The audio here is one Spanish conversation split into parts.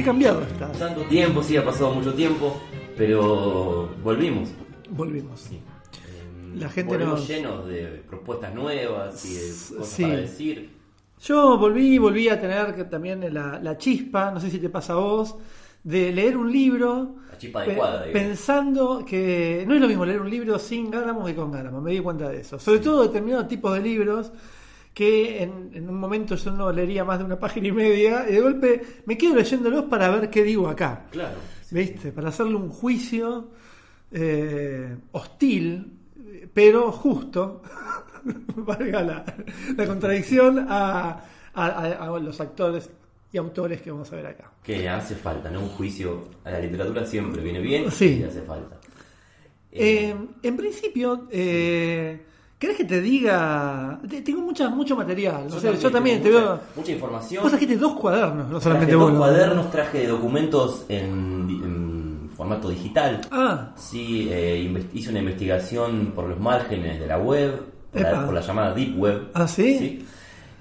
Qué cambiado. Tanto tiempo, sí, ha pasado mucho tiempo, pero volvimos. Volvimos. Sí. La gente volvimos nos- llenos de propuestas nuevas y de cosas Sí. para decir. Yo volví, volví a tener que también la, la chispa, no sé si te pasa a vos, de leer un libro La chispa adecuada, pensando que no es lo mismo leer un libro sin Gáramo que con Gáramo, me di cuenta de eso. Sobre todo determinados tipos de libros que en, en un momento yo no leería más de una página y media y de golpe me quedo leyéndolos para ver qué digo acá. Claro. sí, ¿Viste? Para hacerle un juicio eh, hostil, pero justo, valga la, la contradicción, a, a- a- a los actores y autores que vamos a ver acá. Que hace falta, ¿no? Un juicio a la literatura siempre viene bien Sí. y hace falta. Eh, en principio, eh, ¿querés que te diga? te- Tengo mucha, mucho material. o sea, yo también te mucha, veo. Mucha información. Vos trajiste dos cuadernos, no Traje solamente dos cuadernos, traje documentos en, en formato digital. Ah, Sí, eh, hice una investigación por los márgenes de la web, por Epa. la, por la llamada Deep Web. ¿Ah, sí?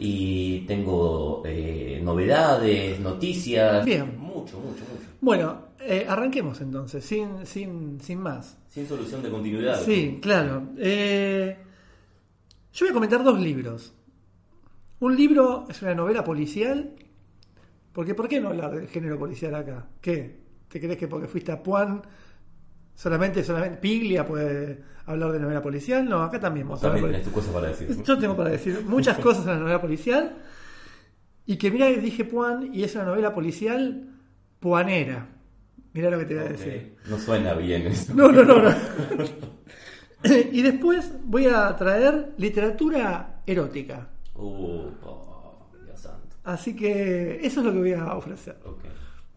Y tengo eh, novedades, noticias. Bien. Mucho, mucho, mucho. bueno, eh, arranquemos entonces, sin, sin, sin más. Sin solución de continuidad. Sí, claro. Eh, yo voy a comentar dos libros. Un libro es una novela policial. Porque ¿por qué no hablar del género policial acá? ¿Qué? ¿Te crees que porque fuiste a Puan solamente, solamente Piglia puede hablar de novela policial? No, acá también Vos también tenés tu cosa para decir. Yo tengo para decir muchas cosas en la novela policial. Y que mira dije Puan y es una novela policial puanera. Mira lo que te voy a decir. No suena bien eso. No, no, no, no. y después voy a traer literatura erótica. Uh, oh, Dios santo. Así que eso es lo que voy a ofrecer. Ok.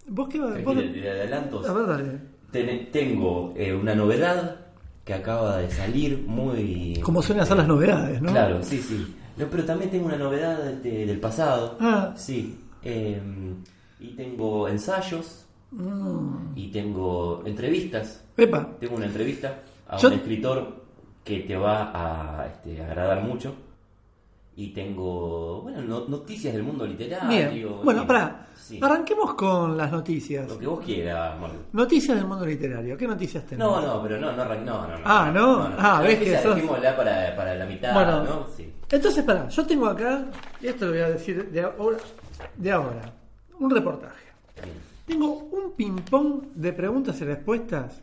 ¿Vos qué vas vos- de- de adelantos. A ver, dale. Ten- tengo eh, una novedad que acaba de salir muy... ¿Cómo suelen hacer las novedades, no? Claro, sí, sí. No, pero también tengo una novedad de- del pasado. Ah. Sí. eh, y tengo ensayos. Mm. Y tengo entrevistas. Epa, Tengo una entrevista a Yo- un escritor que te va a este, agradar mucho. Y tengo, bueno, no- noticias del mundo literario. bien. Bueno, pará. sí. Arranquemos con las noticias. Lo que vos quieras, Marco. Noticias del mundo literario. ¿Qué noticias tenemos? No, no, pero no, no, no, no, no. Ah, ¿no? Ah, La ves que sos- para, para la mitad, Bueno. ¿no? Sí. Entonces, pará, yo tengo acá, y esto lo voy a decir de ahora, de ahora un reportaje. Bien. Tengo un ping-pong de preguntas y respuestas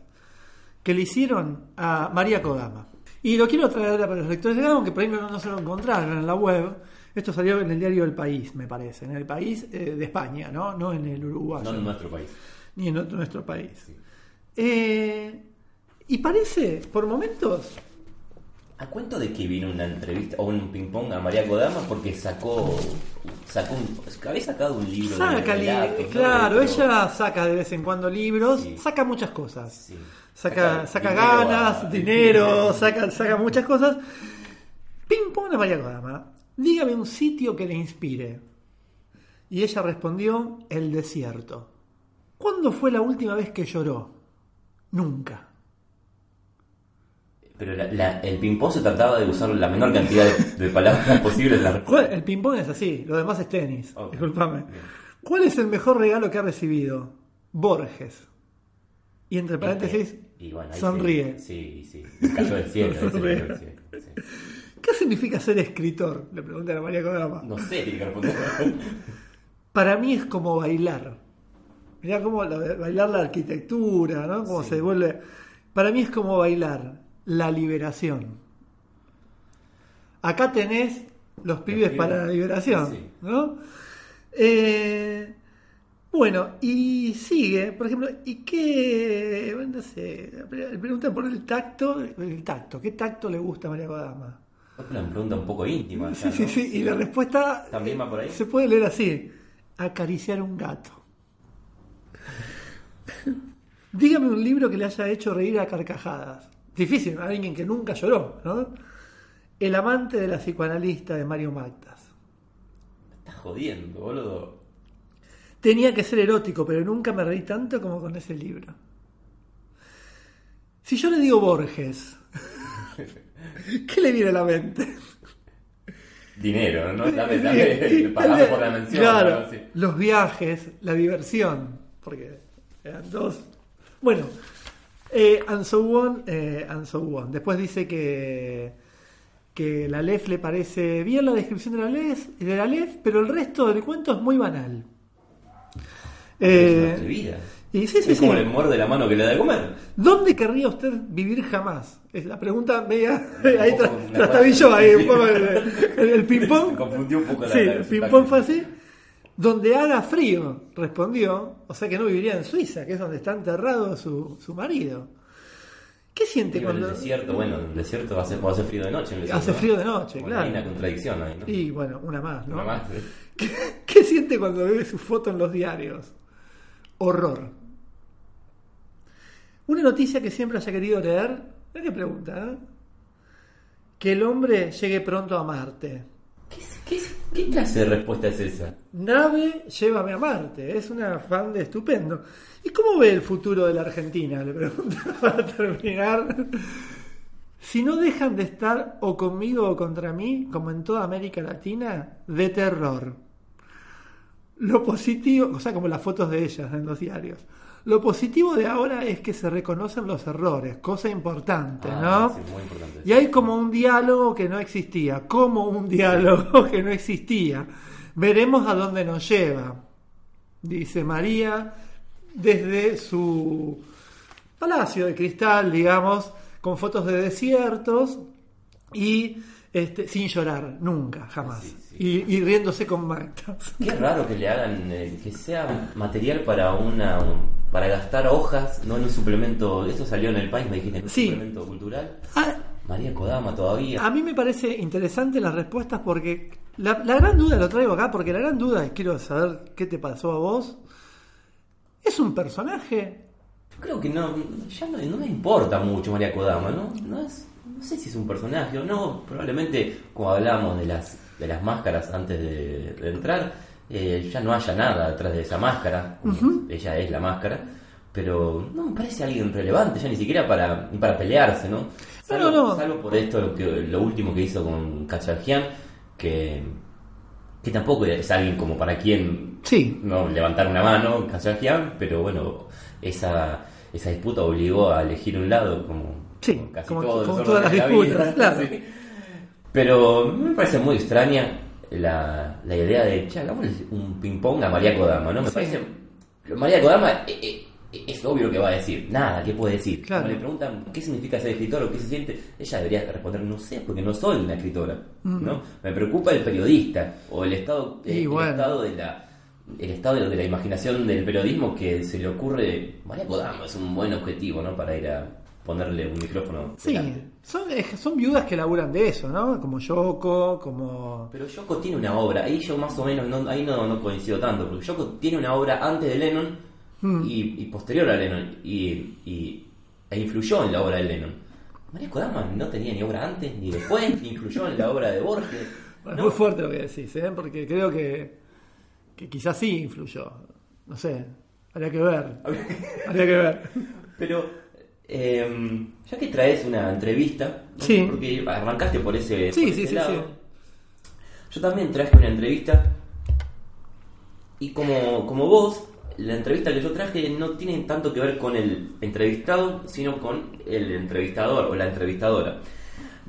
que le hicieron a María Kodama. Y lo quiero traer para los lectores de Gama, que por ahí no, no se lo encontraron en la web. Esto salió en el diario El País, me parece. En el país eh, de España, ¿no? No en el Uruguay. No en nuestro país. Ni en otro- nuestro país. Eh, y parece, por momentos, ¿A cuento de que vino una entrevista o un ping-pong a María Kodama? Porque sacó. sacó un, había sacado un libro. de saca, relatos, ¿no? claro, ella saca de vez en cuando libros, Sí. saca muchas cosas. Sí. Saca, saca ganas, a- dinero, saca, saca muchas cosas. Ping pong a María Kodama. Dígame un sitio que le inspire. Y ella respondió, el desierto. ¿Cuándo fue la última vez que lloró? Nunca. Pero la- la- el ping-pong se trataba de usar la menor cantidad de, de palabras posibles en la respuesta. ¿Cuál- El ping pong es así, lo demás es tenis. Ok. Disculpame. Bien. ¿Cuál es el mejor regalo que ha recibido? Borges. Y entre paréntesis, Y bueno, ahí sonríe. Sí, sí. sí. Cayó del cielo. cayó del cielo, sí. ¿Qué significa ser escritor? Le preguntan a María Kodama. No sé, tiene que responder. Para mí es como bailar. Mirá cómo la- bailar la arquitectura, ¿no? Cómo Sí. se vuelve. Para mí es como bailar la liberación. Acá tenés los pibes pibes. para la liberación, Sí. ¿no? Eh, bueno, y sigue, por ejemplo, ¿y qué? No sé, preguntan por el tacto. El tacto, ¿qué tacto le gusta a María Kodama? Una pregunta un poco íntima. Sí, ya, sí, ¿no? sí, y la respuesta ¿También va por ahí? se puede leer así: acariciar un gato. Dígame un libro que le haya hecho reír a carcajadas. Difícil, alguien que nunca lloró, ¿no? El amante de la psicoanalista de Mario Mactas. Me estás jodiendo, boludo. Tenía que ser erótico, pero nunca me reí tanto como con ese libro. Si yo le digo Borges, ¿qué le viene a la mente? dinero, ¿no? Dame, dame, pagame por la mención. Claro, algo así. los viajes, la diversión, porque eran dos. Bueno, eh, and so on, eh, and so on. Después dice que que la LEF le parece bien la descripción de la LEF, de la LEF pero el resto del cuento es muy banal. Es Eh, una atrevida. y sí, sí, es como le muerde la mano que le da de comer. ¿Dónde querría usted vivir jamás? Es la pregunta media. Ahí tra- ahí un poco el, el- el ping-pong. Se confundió un poco la- Sí, el ping-pong fue así. Donde haga frío, respondió. O sea que no viviría en Suiza, que es donde está enterrado su, su marido. ¿Qué siente Digo, cuando.? el desierto, bueno, el desierto a hacer frío de noche. en el Hace frío de noche, Bueno, claro. Hay una contradicción ahí, ¿no? Y bueno, una más, ¿no? Una más, ¿eh? ¿Qué, qué siente cuando ve su foto en los diarios? Horror. Una noticia que siempre haya querido leer. Qué pregunta, ¿eh? Que el hombre llegue pronto a Marte. ¿Qué, qué, qué clase de respuesta es esa? Nave, llévame a Marte. Es una fan de estupendo. ¿Y cómo ve el futuro de la Argentina? Le pregunto para terminar. Si no dejan de estar o conmigo o contra mí, como en toda América Latina, de terror. Lo positivo, o sea, como las fotos de ellas en los diarios. Lo positivo de ahora es que se reconocen los errores, cosa importante, Ah, ¿no? sí, muy importante. Y hay como un diálogo que no existía, como un diálogo que no existía. Veremos a dónde nos lleva, dice María, desde su palacio de cristal, digamos, con fotos de desiertos y este, sin llorar, nunca, jamás. Sí, sí. Y, y riéndose con Magda. Qué raro que le hagan, eh, que sea material para una para gastar hojas, no en un suplemento. Eso salió en el país, me dijiste, en un Sí. suplemento cultural. Ah, María Kodama todavía. A mí me parece interesante las respuestas porque la, la gran duda, lo traigo acá, porque la gran duda es, quiero saber qué te pasó a vos. ¿Es un personaje? Yo creo que no, ya no, no me importa mucho María Kodama, ¿no? No, es, no sé si es un personaje o no. Probablemente, como hablábamos de las, de las máscaras antes de, de entrar, eh, ya no haya nada detrás de esa máscara. Ella es la máscara. Pero no me parece alguien relevante, ya ni siquiera para, ni para pelearse, ¿no? Salvo, no. salvo por esto, lo, que, lo último que hizo con Kacharjian, que, que tampoco es alguien como para quien Sí. no levantar una mano, Kazajstán, pero bueno, esa, esa disputa obligó a elegir un lado, como, Sí, como casi como- como todas las disputas, claro. sí. Pero me parece muy extraña la, la idea de, che, hagámosle un ping-pong a María Kodama, ¿no? Me Sí. parece. María Kodama eh, eh, es obvio lo que va a decir, nada, ¿qué puede decir? Claro. Cuando le preguntan qué significa ser escritor o qué se siente, ella debería responder, no sé, porque no soy una escritora, ¿no? Me preocupa el periodista o el estado, eh, el estado de la el estado de la imaginación del periodismo que se le ocurre María Kodama es un buen objetivo, ¿no? Para ir a ponerle un micrófono. Sí, delante. son, son viudas que laburan de eso, ¿no? Como Yoko, como... Pero Yoko tiene una obra, ahí yo más o menos no, ahí no, no coincido tanto, porque Yoko tiene una obra antes de Lennon Mm. y, y posterior a Lennon y, y- e influyó en la obra de Lennon. María Kodama no tenía ni obra antes ni después, ni influyó en la obra de Borges. Es ¿no? muy fuerte lo que decís, ¿eh? Porque creo que, que quizás sí influyó. No sé, habría que ver. Habría que ver. Pero, eh, ya que traes una entrevista, porque arrancaste por ese, Sí, por sí, ese sí, lado. Yo también traje una entrevista y como, como vos, la entrevista que yo traje no tiene tanto que ver con el entrevistado, sino con el entrevistador o la entrevistadora.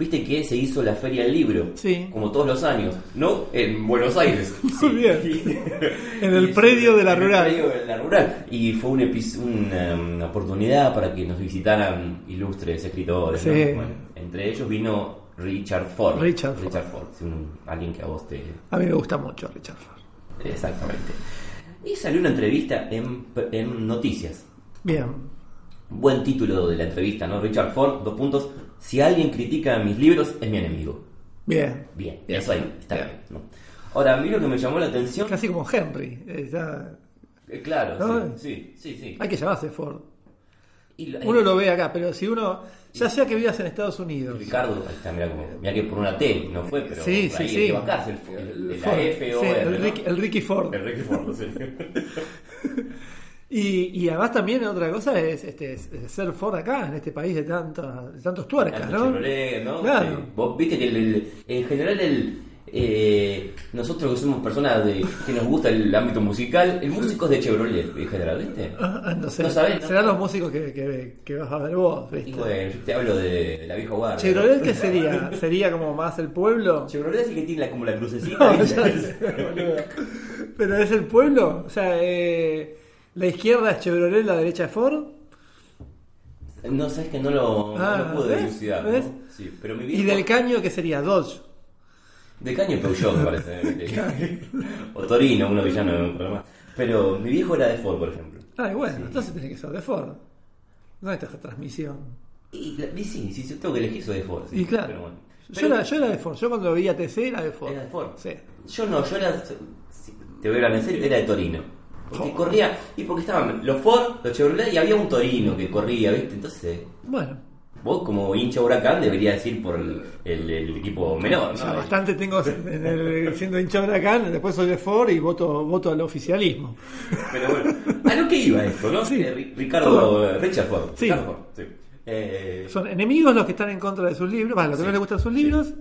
Viste que se hizo la Feria del Libro, Sí. como todos los años, ¿no? En Buenos Aires. Muy bien. En el predio de la en el rural. predio de la rural. Y fue un una, una oportunidad para que nos visitaran ilustres escritores. ¿no? Sí. Bueno, entre ellos vino Richard Ford. Richard Ford. Ford, sí, un- alguien que a vos te, A mí me gusta mucho Richard Ford. Exactamente. Y salió una entrevista en, en Noticias. Bien. Buen título de la entrevista, ¿no? Richard Ford, dos puntos. Si alguien critica mis libros, es mi enemigo. Bien. Bien, eso ahí, está bien. ¿no? Ahora, a mí lo que me llamó la atención. Casi como Henry. eh, ya- eh, claro, ¿No? sí, sí, sí. sí. Hay que llamarse Ford. Y la- Uno lo ve acá, pero si uno, ya sea que vivas en Estados Unidos, Ricardo, ahí está, mira, que por una T no fue, pero Sí, sí, sí. el, el- de la Ford, F o R, el, ¿no? Ricky, el Ricky Ford. El Ricky Ford, sí. Y, y además también otra cosa es, este, es- es ser Ford acá, en este país de, tantas de tantos tuercas, ¿no? Chevrolet, ¿no? Claro. Sí. Vos viste que el- el- en general el, eh, nosotros que somos personas de, que nos gusta el ámbito musical, el músico es de Chevrolet en general, ¿viste? Ah, no sé. No sabés, ¿no? Serán los músicos que, que, que vas a ver vos, ¿viste? bueno, yo te hablo de, de la vieja guardia. Chevrolet, ¿qué sería? ¿Sería como más el pueblo? Chevrolet sí que tiene la- como la crucecita. No. Pero es el pueblo. O sea, eh, la izquierda es Chevrolet, la derecha es Ford. No sabes que no lo, no Ah, lo pude ¿ves? dilucidar. ¿no? ¿Ves? Sí, pero mi Y viejo- del caño, ¿qué sería? Dodge. De caño y Peugeot, me parece. ¿viste? o Torino, uno villano de un programa. Pero mi viejo era de Ford, por ejemplo. Ah, y bueno, entonces tiene que ser de Ford. ¿Dónde está esa transmisión? Y, la- y sí, sí, sí, tengo que elegir soy de Ford. sí, Y claro, pero bueno. yo, era, yo era de Ford. Yo cuando veía TC era de Ford. Era de Ford. Sí. Yo no, yo era, si te voy a hablar en serio, era de Torino. Porque corría, y porque estaban los Ford, los Chevrolet y había un Torino que corría, ¿viste? Entonces, Bueno, vos como hincha huracán deberías decir por el, el- el equipo menor, ya ¿no? bastante tengo en el- siendo hincha Huracán, después soy de Ford y voto, voto al oficialismo. Pero bueno, a lo que iba esto, ¿no? Sí. Eh, Ri- Ricardo, Richard Ford. Sí. Ricardo Ford, sí. Eh, Son enemigos los que están en contra de sus libros, bueno, los que no les gustan sus libros.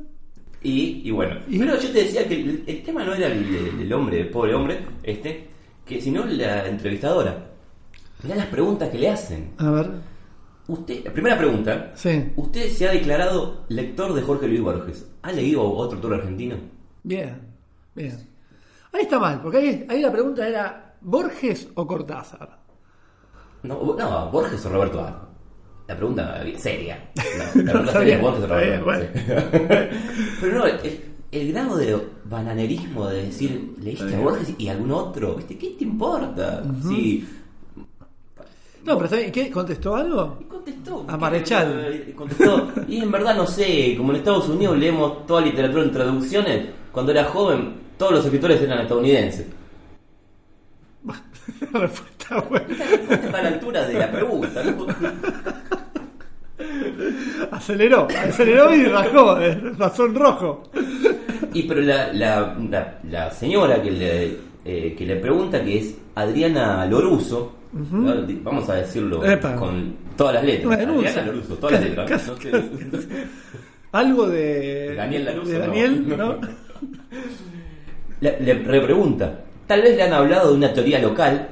y, y bueno, ¿Y? pero yo te decía que el, tema no era el, el- el hombre, el pobre hombre, este, que sino la entrevistadora. Mirá las preguntas que le hacen. A ver, Usted, la primera pregunta, sí, usted se ha declarado lector de Jorge Luis Borges. ¿Ha leído otro autor argentino? bien, bien. Ahí está mal, porque ahí, ahí la pregunta era ¿Borges o Cortázar? No, no Borges o Roberto Ar. La pregunta seria. No, la pregunta seria bien, Borges o Roberto bien, Ar, sí. Pero no, el, el grado de bananerismo de decir, ¿leíste a Borges y algún otro? ¿Viste? ¿Qué te importa? Sí. No, pero está bien, ¿qué? ¿Contestó algo? Y contestó. A Marechal. Y contestó. Y en verdad no sé, como en Estados Unidos leemos toda literatura en traducciones, cuando era joven todos los escritores eran estadounidenses. La respuesta buena. Está a la altura de la pregunta, ¿no? Aceleró, aceleró y rajó, eh, pasó en rojo. Y pero la, la, la, la señora que le, eh, que le pregunta, que es Adriana Loruso, vamos a decirlo Epa. con todas las letras. Adriana Loruso, todas las letras. Algo de. Daniel Laruso, De no. Daniel, ¿no? Le, le repregunta, tal vez le han hablado de una teoría local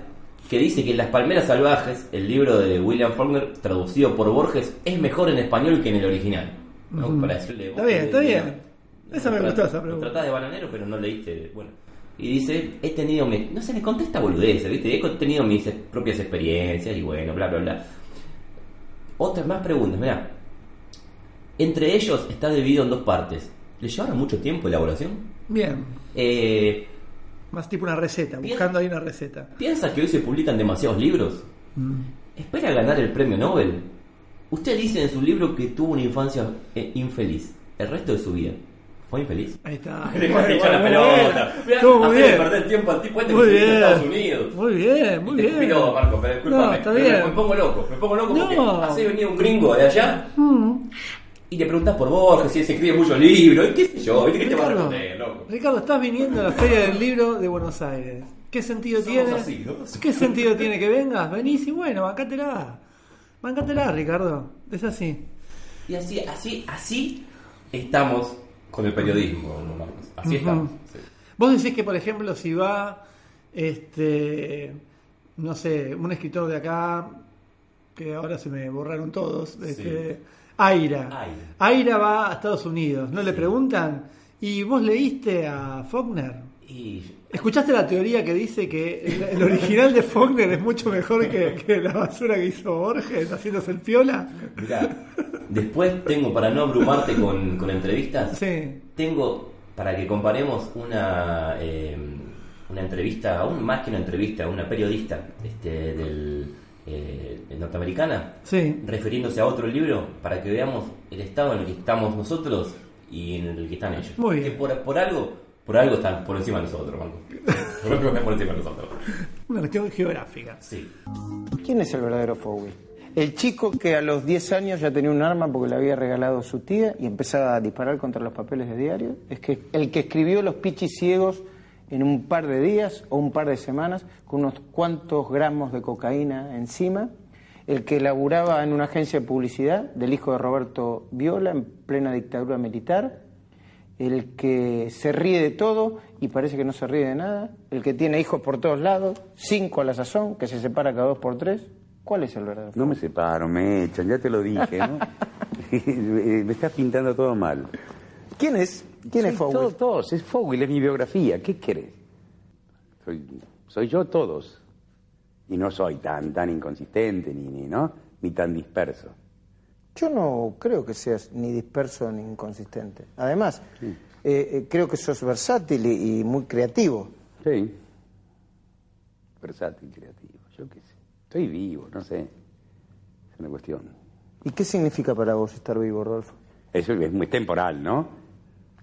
que dice que Las Palmeras Salvajes, el libro de William Faulkner, traducido por Borges, es mejor en español que en el original. Para decirle, Está bien, está bien. Esa me gustó, esa pregunta. tratás de bananero, pero no leíste. Bueno. Y dice, he tenido. mi- No sé, me contesta boludeces, ¿viste? He tenido mis propias experiencias y bueno, bla, bla, bla. Otras más preguntas, mira. Entre ellos está dividido en dos partes. ¿Le llevaron mucho tiempo elaboración? Bien. Eh, Más tipo una receta, buscando ahí una receta. ¿Piensa que hoy se publican demasiados libros? Mm. ¿Espera ganar el premio Nobel? Usted dice en su libro que tuvo una infancia eh, infeliz. El resto de su vida. ¿Fue infeliz? Ahí está. Le Bueno, echó la pelota. muy bien. perder tiempo al tipo este Muy que se vive en bien. Estados Unidos. Muy bien, muy Y te bien. escupió, Marco, pero bien. Me pongo loco, me pongo loco porque No. hace venir un gringo de allá Mm. y le preguntas por Borges si se escribe muchos libros. ¿Y qué sé yo? ¿Viste qué te va a responder, loco? Ricardo, estás viniendo a la Feria del Libro de Buenos Aires. ¿Qué sentido Somos tiene? así, ¿no? ¿Qué sentido tiene que vengas? Venís y bueno, bancátela. Bancátela, Ricardo. Es así. Y así, así, así estamos con el periodismo. Así estamos. sí. Vos decís que, por ejemplo, si va, este, no sé, un escritor de acá, que ahora se me borraron todos, este, Aira. Aira. Aira va a Estados Unidos. ¿No le Sí. preguntan? ¿Y vos leíste a Faulkner? Y ¿Escuchaste la teoría que dice que el, el original de Faulkner es mucho mejor que, que la basura que hizo Borges haciéndose el piola? Mirá, después tengo, para no abrumarte con, con entrevistas, Sí. tengo para que comparemos una, eh, una entrevista, aún más que una entrevista, a una periodista este, del, eh, norteamericana, Sí. refiriéndose a otro libro, para que veamos el estado en el que estamos nosotros y en el que están ellos. Muy bien. Que por, por algo, por algo están por encima de nosotros, Marco. Por algo están por encima de nosotros. Una cuestión geográfica. Sí. ¿Quién es el verdadero Fowie? El chico que a los 10 años ya tenía un arma porque le había regalado su tía y empezaba a disparar contra los papeles de diario. Es que el que escribió Los Pichis Ciegos en un par de días o un par de semanas con unos cuantos gramos de cocaína encima. El que laburaba en una agencia de publicidad del hijo de Roberto Viola en plena dictadura militar el que se ríe de todo y parece que no se ríe de nada, el que tiene hijos por todos lados, cinco a la sazón, que se separa cada dos por tres. ¿Cuál es el verdadero? No me separo, me echan, ya te lo dije, ¿no? me estás pintando todo mal. ¿Quién es? ¿Quién es Fowl? todo- todos, es Fowl, es mi biografía, ¿qué querés? Soy, soy yo todos. Y no soy tan, tan inconsistente, ni, ni, ¿no? Ni tan disperso. Yo no creo que seas ni disperso ni inconsistente. Además, eh, eh, creo que sos versátil y, y muy creativo. Sí. Versátil, creativo. Estoy vivo, no sé. Es una cuestión. ¿Y qué significa para vos estar vivo, Rodolfo? Eso es muy temporal, ¿no?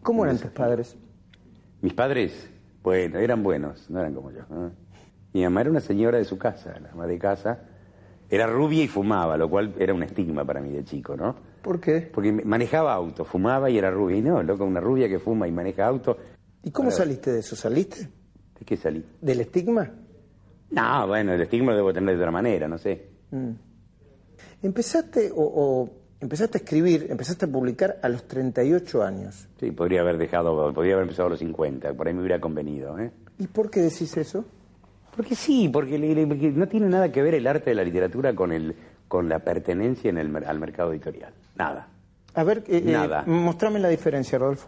¿Cómo eran tus padres? Mis padres, bueno, eran buenos, no eran como yo. ¿no? Mi mamá era una señora de su casa, la mamá de casa. Era rubia y fumaba, lo cual era un estigma para mí de chico, ¿no? ¿Por qué? Porque manejaba auto, fumaba y era rubia. Y no, loco, una rubia que fuma y maneja auto. ¿Y cómo saliste de eso? ¿Saliste? ¿De qué salí? ¿Del estigma? No, bueno, el estigma lo debo tener de otra manera, no sé. Empezaste o, o empezaste a escribir, empezaste a publicar a los 38 años. Sí, podría haber dejado, podría haber empezado a los 50, por ahí me hubiera convenido, ¿eh? ¿Y por qué decís eso? Porque sí, porque, le- le- porque no tiene nada que ver el arte de la literatura con, el, con la pertenencia en el, al mercado editorial. Nada. A ver, eh, eh, Nada. mostrame la diferencia, Rodolfo.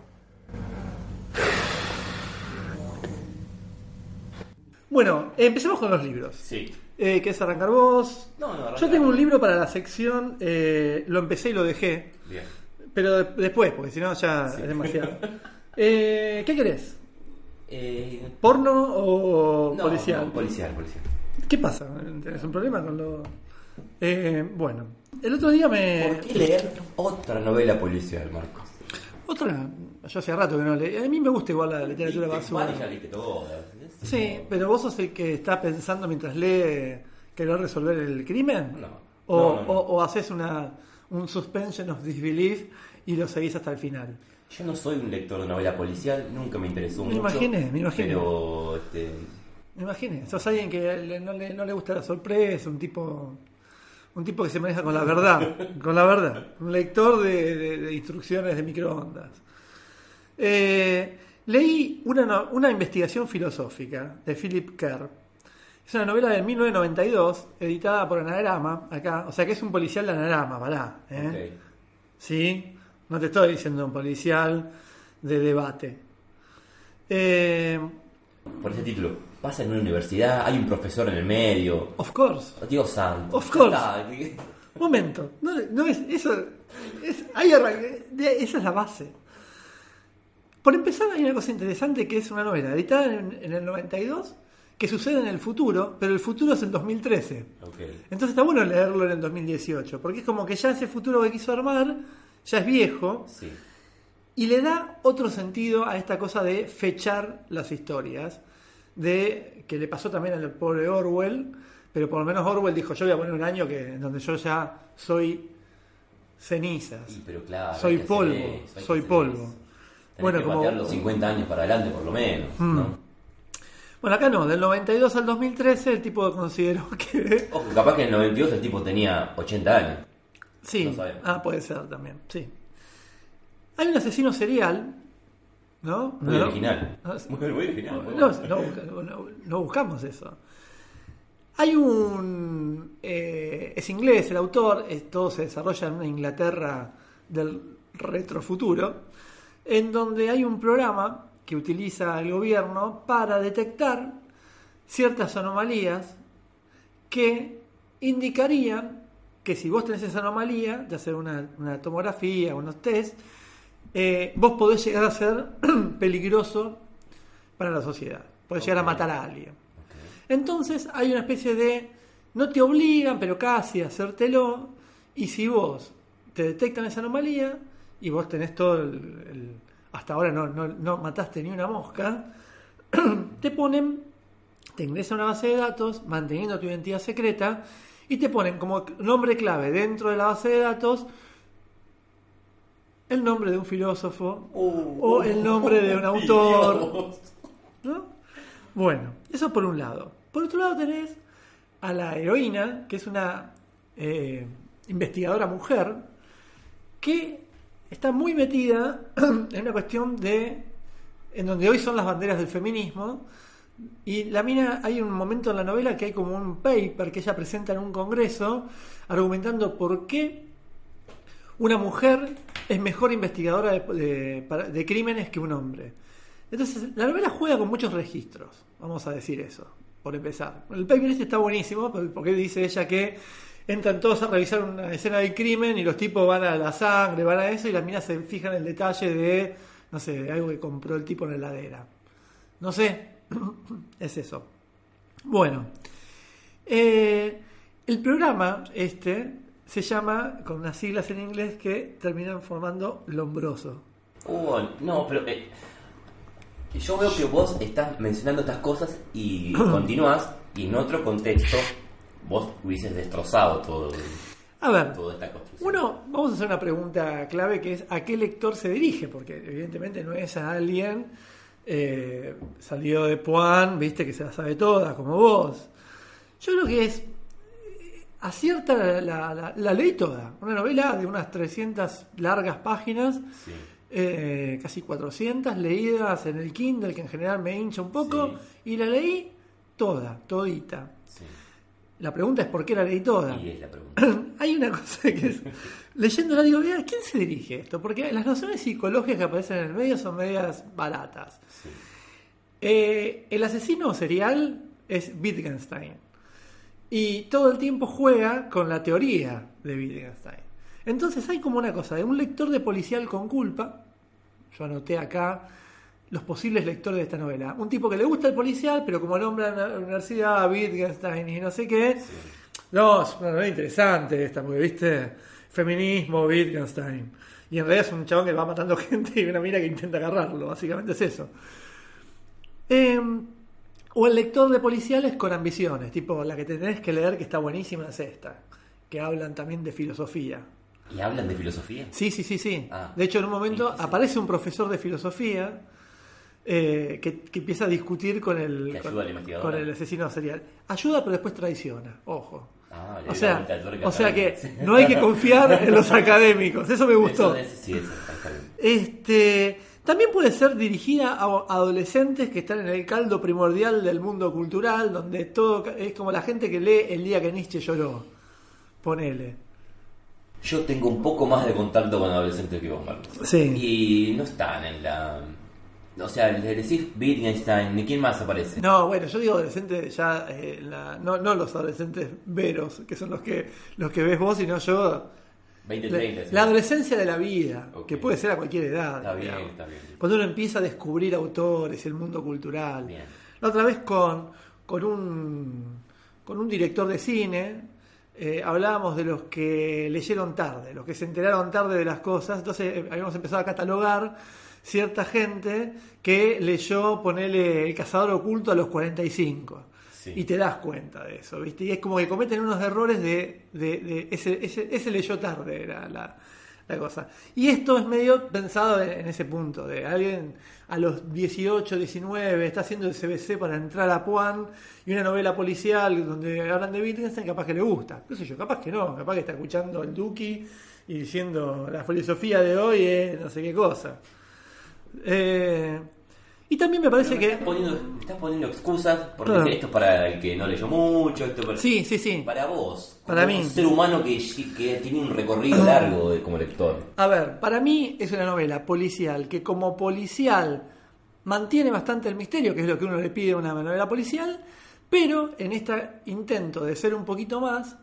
Bueno, empecemos con los libros. Sí. Eh, ¿Querés arrancar vos? No, no, arranca. Yo tengo un libro para la sección, eh, lo empecé y lo dejé, Bien. pero de- después, porque si no ya es demasiado. Eh, ¿Qué querés? Eh, ¿Porno o no, policial? no, policial, policial. ¿Qué pasa? ¿Tenés un problema con lo...? Eh, bueno, el otro día me... ¿Por qué leer otra novela policial, Marcos? Otra, yo hace rato que no leí. A mí me gusta igual la literatura basura. ya leíste todas. Sí, pero vos sos el que está pensando mientras lee querer resolver el crimen. No. O, No, no, o- o haces una, un suspension of disbelief y lo seguís hasta el final. Yo no soy un lector de novela policial, nunca me interesó Me mucho. imaginé, me imaginé. Pero, este, Me imaginé, sos alguien que no, le, no le gusta la sorpresa, un tipo un tipo que se maneja con la verdad, con la verdad, un lector de, de- de instrucciones de microondas. Eh, leí una, una investigación filosófica de Philip Kerr. Es una novela de 1992, editada por Anagrama, acá. O sea que es un policial de Anagrama, pará. ¿eh? ¿Sí? No te estoy diciendo un policial de debate. Eh, Por ese título, pasa en una universidad, hay un profesor en el medio. of course. Dios santo. Of course. Momento, no, no es eso, es, de- esa es la base. Por empezar, hay una cosa interesante que es una novela editada en, en el 92 que sucede en el futuro, pero el futuro es el 2013. Ok. Entonces está bueno leerlo en el 2018, porque es como que ya ese futuro que quiso armar ya es viejo Sí. y le da otro sentido a esta cosa de fechar las historias, de que le pasó también al pobre Orwell, pero por lo menos Orwell dijo, yo voy a poner un año que en donde yo ya soy cenizas, Y, pero claro, soy polvo, eso, soy polvo. Bueno, que como- Mm. los 50 años para adelante, por lo menos. ¿no? Bueno, acá no, del 92 al 2013 el tipo consideró que... Ojo, capaz que en el 92 el tipo tenía 80 años. Sí, No ah, puede ser también, sí. Hay un asesino serial, ¿no? Muy No, original. no, Muy, muy original. muy bueno. no buscamos eso. Hay un... eh, es inglés el autor, es- todo se desarrolla en una Inglaterra del retrofuturo, en donde hay un programa que utiliza el gobierno para detectar ciertas anomalías que indicarían que si vos tenés esa anomalía, de hacer una, una tomografía, unos test, eh, vos podés llegar a ser peligroso para la sociedad. Podés llegar a matar a alguien. Entonces hay una especie de, no te obligan, pero casi a hacértelo, y si vos te detectan esa anomalía y vos tenés todo el, el- hasta ahora no, no, no mataste ni una mosca, te ponen, te ingresan a una base de datos manteniendo tu identidad secreta y te ponen como nombre clave dentro de la base de datos el nombre de un filósofo o el nombre de un autor. ¿no? Bueno, eso por un lado. Por otro lado tenés a la heroína, que es una eh, investigadora mujer, que está muy metida en una cuestión de. en donde hoy son las banderas del feminismo. Y la mina, hay un momento en la novela que hay como un paper que ella presenta en un congreso argumentando por qué una mujer es mejor investigadora de, crímenes que un hombre. Entonces, la novela juega con muchos registros, vamos a decir eso, por empezar. El paper este está buenísimo porque dice ella que entran todos a revisar una escena del crimen y los tipos van a la sangre, van a eso y las minas se fijan en el detalle de, no sé, de algo que compró el tipo en la heladera. No sé, es eso. Bueno, eh, el programa este se llama, con unas siglas en inglés que terminan formando Lombroso. Uh, no, pero eh, yo veo que vos estás mencionando estas cosas y continúas y en otro contexto vos hubieses destrozado todo, A ver, toda esta construcción. uno, vamos a hacer una pregunta clave que es ¿a qué lector se dirige? Porque evidentemente no es a alguien eh, salido de Puan, viste, que se la sabe toda, como vos. Yo creo que es acierta la, la, la- la ley toda. Una novela de unas 300 largas páginas, Sí. eh, casi 400 leídas en el Kindle, que en general me hincha un poco, y la leí toda, todita. Sí. La pregunta es por qué la leí toda. Y es la pregunta. Hay una cosa que es, leyéndola digo, "Mira, ¿a quién se dirige esto? Porque las nociones psicológicas que aparecen en el medio son medias baratas. Eh, el asesino serial es Wittgenstein. Y todo el tiempo juega con la teoría de Wittgenstein. Entonces hay como una cosa de un lector de policial con culpa. Yo anoté acá los posibles lectores de esta novela. Un tipo que le gusta el policial, pero como nombra en la universidad Wittgenstein y no sé qué. No, es una novela interesante esta, porque viste, feminismo, Wittgenstein. Y en realidad es un chabón que va matando gente y una mina que intenta agarrarlo. Básicamente es eso. Eh, o el lector de policiales con ambiciones, tipo la que tenés que leer que está buenísima es esta, que hablan también de filosofía. ¿Y hablan de filosofía? Sí, sí, sí, sí. Ah. de hecho, en un momento aparece un profesor de filosofía eh, que, que empieza a discutir con el, con, con asesino serial. Ayuda, pero después traiciona. Ojo. Ah, O sea, o sea que no hay que confiar en los académicos. Eso me gustó. Eso, sí, eso. Este, también puede ser dirigida a adolescentes que están en el caldo primordial del mundo cultural, donde todo es como la gente que lee el día que Nietzsche lloró. Ponele. Yo tengo un poco más de contacto con adolescentes que vos, Marcos. Sí. Y no están en la... O sea, le decís Wittgenstein, ¿ni quién más aparece? No, bueno, yo digo adolescentes ya, eh, la- no, no los adolescentes veros, que son los que los que ves vos, sino yo. 20, La, 30. sí. la adolescencia de la vida, que puede ser a cualquier edad. Está bien, está bien. Cuando uno empieza a descubrir autores, el mundo cultural. Bien. La otra vez con, con, un, con un director de cine eh, hablábamos de los que leyeron tarde, los que se enteraron tarde de las cosas. Entonces eh, habíamos empezado a catalogar cierta gente que leyó, ponele El cazador oculto a los 45. Y te das cuenta de eso, ¿viste? Y es como que cometen unos errores de, ese, ese, ese leyó tarde, era la, cosa. Y esto es medio pensado en, en ese punto, de alguien a los 18, 19, está haciendo el CBC para entrar a Puan y una novela policial donde hablan de Wittgenstein, capaz que le gusta. ¿Qué sé yo? Capaz que no, capaz que está escuchando el Duki y diciendo la filosofía de hoy es no sé qué cosa. Eh, y también me parece me que... Estás poniendo, me estás poniendo excusas porque Claro. esto es para el que no leyó mucho, esto para... Sí, sí, sí. Para vos. Para mí. Un ser humano que, que tiene un recorrido largo de- como lector. A ver, para mí es una novela policial que como policial mantiene bastante el misterio, que es lo que uno le pide a una novela policial, pero en este intento de ser un poquito más,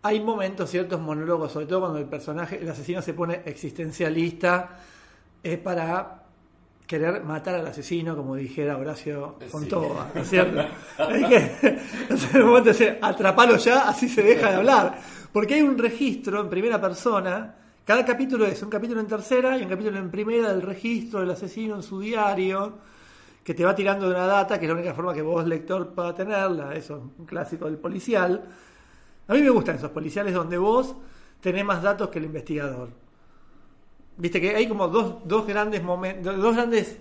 hay momentos, ciertos monólogos, sobre todo cuando el personaje, el asesino se pone existencialista, es para querer matar al asesino, como dijera Horacio Fontova, ¿no es cierto? Hay que, en un momento decir, atrapalo ya, así se deja de hablar. Porque hay un registro en primera persona, cada capítulo es un capítulo en tercera y un capítulo en primera del registro del asesino en su diario, que te va tirando de una data, que es la única forma que vos, lector, pueda tenerla, eso es un clásico del policial. A mí me gustan esos policiales donde vos tenés más datos que el investigador. Viste que hay como dos, dos grandes momentos, dos grandes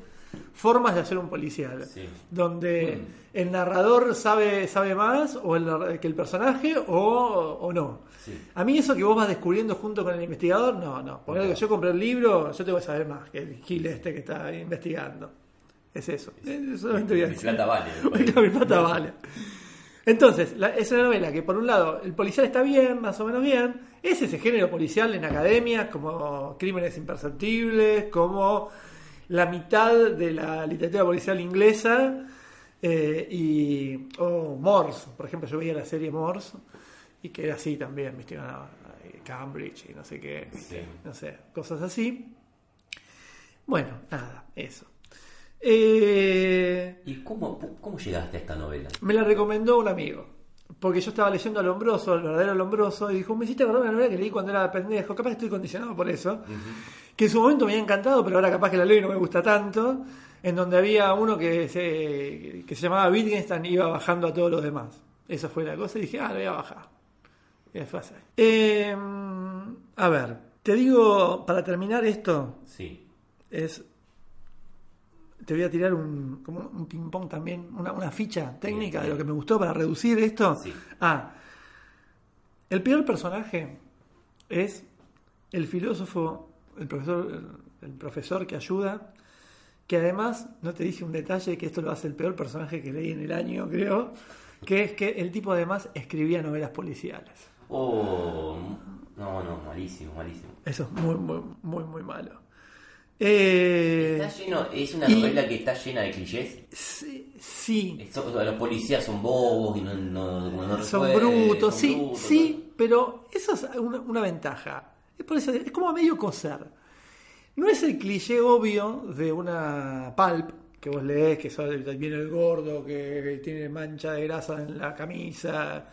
formas de hacer un policial. Sí. Donde Mm. el narrador sabe, sabe más o el que el personaje o, o no. Sí. A mí eso que vos vas descubriendo junto con el investigador, no, no. Poner que yo compré el libro, yo tengo que saber más que el gil este que está investigando. Es eso. Mi plata vale. Mi plata vale. Entonces, la- es una novela que por un lado el policial está bien, más o menos bien, es ese género policial en academias como Crímenes Imperceptibles, como la mitad de la literatura policial inglesa eh, y o Morse, por ejemplo, yo veía la serie Morse y que era así también, viste, a Cambridge y no sé qué, Sí. no sé, cosas así. Bueno, nada, eso. Eh, ¿Y cómo, cómo llegaste a esta novela? me la recomendó un amigo. Porque yo estaba leyendo al Lombroso, el verdadero Lombroso, y dijo, me hiciste acordar una novela que leí cuando era pendejo, capaz que estoy condicionado por eso, que en su momento me había encantado, pero ahora capaz que la leo y no me gusta tanto, en donde había uno que se, que se llamaba Wittgenstein y iba bajando a todos los demás. Esa fue la cosa, y dije, ah, lo voy a bajar. Y fue así. Eh, a ver, te digo, para terminar esto, Sí. es te voy a tirar un, como un ping-pong también, una, una ficha técnica de lo que me gustó para reducir esto. Sí. Ah, el peor personaje es el filósofo, el profesor, el, el profesor que ayuda, que además, no te dije un detalle, que esto lo hace el peor personaje que leí en el año, creo, que es que el tipo además escribía novelas policiales. Oh, no, no, malísimo, malísimo. Eso es muy, muy, muy, muy malo. Eh, Está lleno, es una y- novela que está llena de clichés. sí, sí, los policías son bobos y no, no, son brutos, son sí, brutos, sí, pero eso es una, una ventaja. Es, por eso, es como a medio coser. No es el cliché obvio de una pulp que vos lees, que viene el gordo, que tiene mancha de grasa en la camisa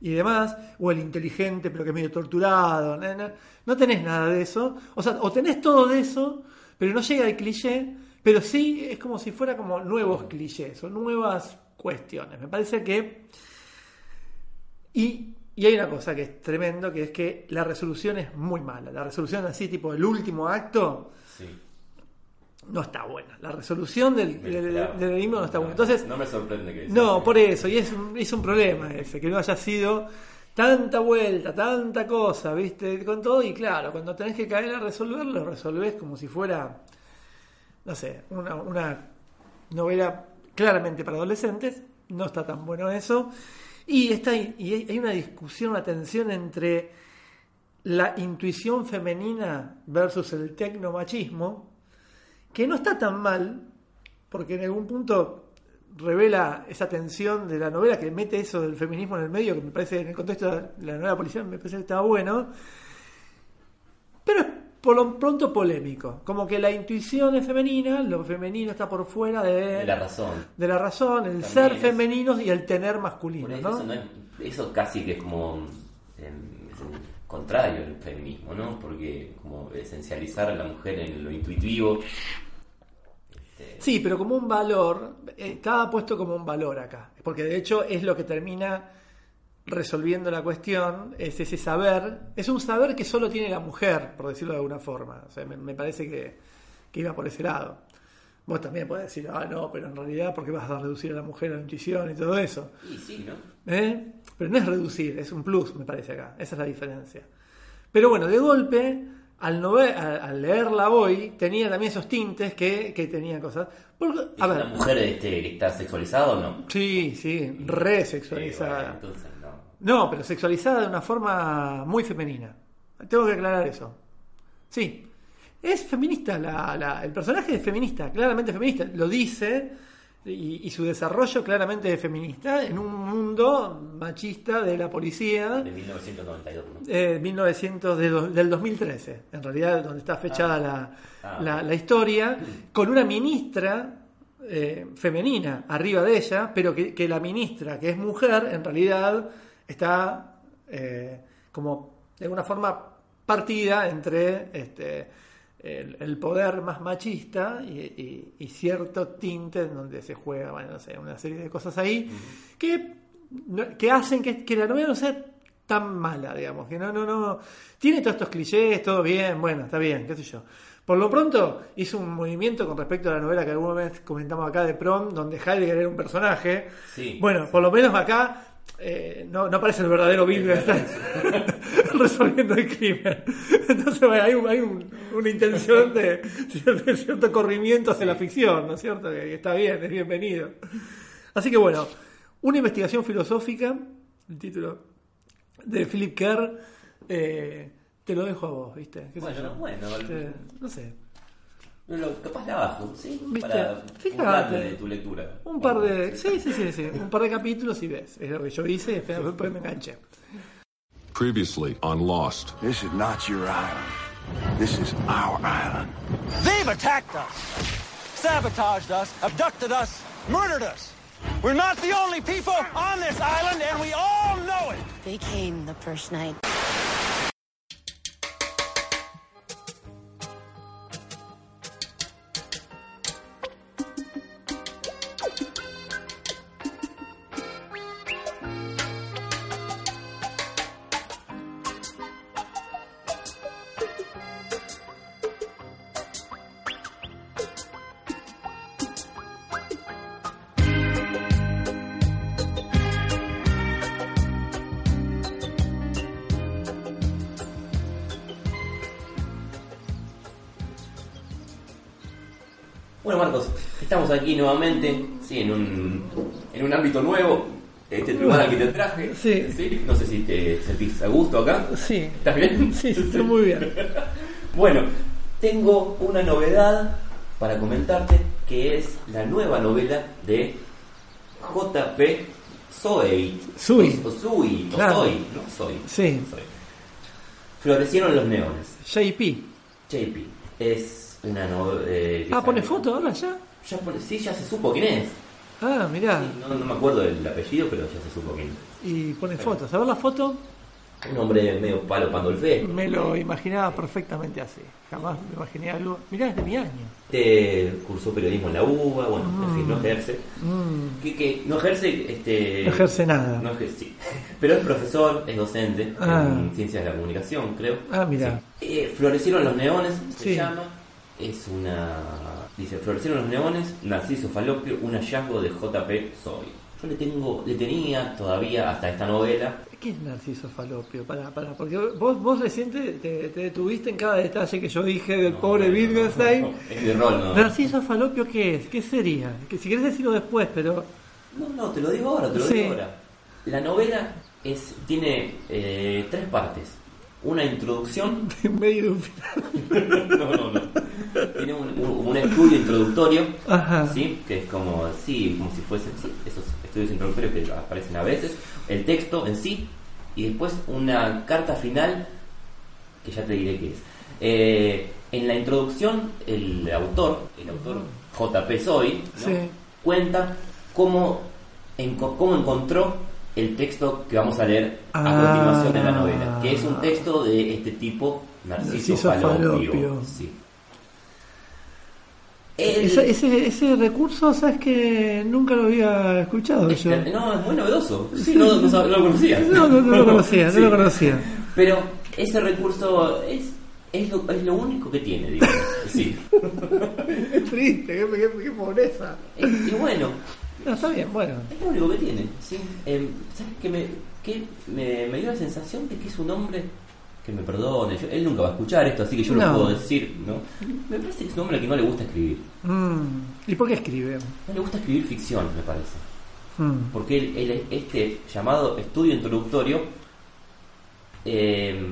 y demás, o el inteligente pero que es medio torturado. No, no, no tenés nada de eso. O sea, o tenés todo de eso, pero no llega el cliché, pero sí es como si fuera como nuevos clichés o nuevas cuestiones. Me parece que y, y hay una cosa que es tremendo, que es que la resolución es muy mala. La resolución así, tipo el último acto, Sí. no está buena. La resolución del, del, Claro. del enigma no está buena. Entonces, no me sorprende que no, por eso, y es es un problema ese, que no haya sido tanta vuelta, tanta cosa, ¿viste? Con todo, y claro, cuando tenés que caer a resolverlo, lo resolvés como si fuera, no sé, una, una novela claramente para adolescentes, no está tan bueno eso. Y, está, y hay una discusión, una tensión entre la intuición femenina versus el tecnomachismo, que no está tan mal, porque en algún punto revela esa tensión de la novela que mete eso del feminismo en el medio, que me parece en el contexto de la novela policial me parece que estaba bueno, pero es por lo pronto polémico, como que la intuición es femenina, lo femenino está por fuera de, de la razón. de la razón, el También ser femenino y el tener masculino, eso, ¿no? es- eso casi que es como em, es el contrario del feminismo, ¿no? Porque como esencializar a la mujer en lo intuitivo. Sí, pero como un valor, eh, estaba puesto como un valor acá, porque de hecho es lo que termina resolviendo la cuestión, es ese saber, es un saber que solo tiene la mujer, por decirlo de alguna forma, o sea, me, me parece que, que iba por ese lado. Vos también podés decir, ah, no, pero en realidad, ¿por qué vas a reducir a la mujer a la intuición y todo eso? Y sí, ¿no? ¿Eh? Pero no es reducir, es un plus, me parece acá. Esa es la diferencia. Pero bueno, de golpe, al, nove- al, al leerla hoy, tenía también esos tintes que, que tenían cosas. Porque, ¿Es a una ver, mujer este, que está sexualizada o no? sí, sí, re sexualizada. Sí, bueno, entonces no. No, pero sexualizada de una forma muy femenina. Tengo que aclarar eso. Sí. Es feminista, la, la- el personaje es feminista, claramente feminista, lo dice, y, y su desarrollo claramente es feminista en un mundo machista de la policía De 1992, ¿no? eh, 1900 de do- del 2013, en realidad donde está fechada la, Ah. la- la historia, con una ministra eh, femenina arriba de ella, pero que, que la ministra, que es mujer, en realidad está eh, como de alguna forma partida entre este, el, el poder más machista y, y- y cierto tinte en donde se juega, bueno, no sé, una serie de cosas ahí que, que hacen que, que la novela no sea tan mala, digamos, que no, no, no. Tiene todos estos clichés, todo bien, bueno, está bien, qué sé yo. Por lo pronto hizo un movimiento con respecto a la novela que alguna vez comentamos acá de Prom, donde Heidegger era un personaje. Sí. Bueno, por lo menos acá eh, no, no aparece el verdadero Wittgenstein resolviendo el crimen. Entonces bueno, hay, un- hay un- una intención de cierto, de cierto corrimiento hacia la ficción, ¿no es cierto? Que, está bien, es bienvenido. Así que bueno, una investigación filosófica, el título de Philip Kerr, eh, te lo dejo a vos, ¿viste? ¿Qué sé Bueno, yo? bueno. Eh, no sé. No, lo- capaz la bajo, ¿sí? ¿Viste? Para Fíjate. de tu lectura. Un par de. Sí, sí, sí, sí. Un par de capítulos y ves. Es lo que yo hice y después me enganché. Previously on Lost. This is not your island. This is our island. They've attacked us, sabotaged us, abducted us, murdered us. We're not the only people on this island, and we all know it. They came the first night. Estamos aquí nuevamente, sí, en un, en un ámbito nuevo. Este lugar al que te traje. Sí. No sé si te sentís a gusto acá. Sí. ¿Estás bien? Sí, sí, estoy muy bien. Bueno, tengo una novedad para comentarte que es la nueva novela de J.P. Soy. Sui. O, o Sui. o Claro. Soy, ¿no? Soy. Sí. Soy. Florecieron los neones. JP. JP. Es una novela. Ah, pone foto ahora ya. Ya pone, sí, ya se supo quién es. Ah, mirá. No, no me acuerdo del apellido, pero ya se supo quién es. Y pone fotos. A ver la foto. Un hombre medio palo pandolfé. Me lo imaginaba perfectamente así. Jamás me imaginé algo. Mirá, es de mi año. Este cursó periodismo en la UBA, bueno, en fin, no ejerce. Que, que no ejerce, este. Mm. No ejerce nada. No ejerce, sí. Pero es profesor, es docente Ah. en ciencias de la comunicación, creo. Ah, mira. Sí. Eh, florecieron los neones, se llama. Es una. Dice, florecieron los neones, Narciso Falopio, un hallazgo de JP Soy. Yo le tengo, le tenía todavía hasta esta novela. ¿Qué es Narciso Falopio? Para, para, porque vos, vos recién te, te- te detuviste en cada detalle que yo dije del pobre Wittgenstein. No, es de rol, no. Narciso Falopio, ¿qué es? ¿Qué sería? Que si querés decirlo después, pero. No, no, te lo digo ahora, te lo Sí. digo ahora. La novela es, tiene eh, tres partes. Una introducción. En medio de un final. no, no, no. Tiene un, estudio introductorio, Ajá. ¿sí? Que es como, sí, como si fuesen sí, esos estudios introductorios que aparecen a veces. El texto en sí. Y después una carta final, que ya te diré qué es. Eh, en la introducción, el autor, el autor J.P. Soy, ¿no? Sí. cuenta cómo, enco- cómo encontró el texto que vamos a leer a Ah. continuación de la novela, que es un texto de este tipo, Narciso, Narciso Falopio. Falopio. Sí. Él- Ese, ese, ese recurso, sabes que nunca lo había escuchado yo. no, es muy novedoso. Sí, no, no sab- no lo conocía. No, no, no lo conocía, Sí. no lo conocía. Pero ese recurso es, es, lo, es lo único que tiene, digamos. Sí. Es triste, qué, qué- qué pobreza. Y bueno, No, está bien, bueno. Es lo único que tiene, ¿sí? Eh, ¿Sabes qué? Me, que me, me dio la sensación de que es un hombre que me perdone. yo- él nunca va a escuchar esto, así que yo No. lo puedo decir, ¿no? Me parece que es un hombre que no le gusta escribir. Mm, ¿Y por qué escribe? No le gusta escribir ficción, me parece. Mm, Porque él, él- este llamado estudio introductorio, eh,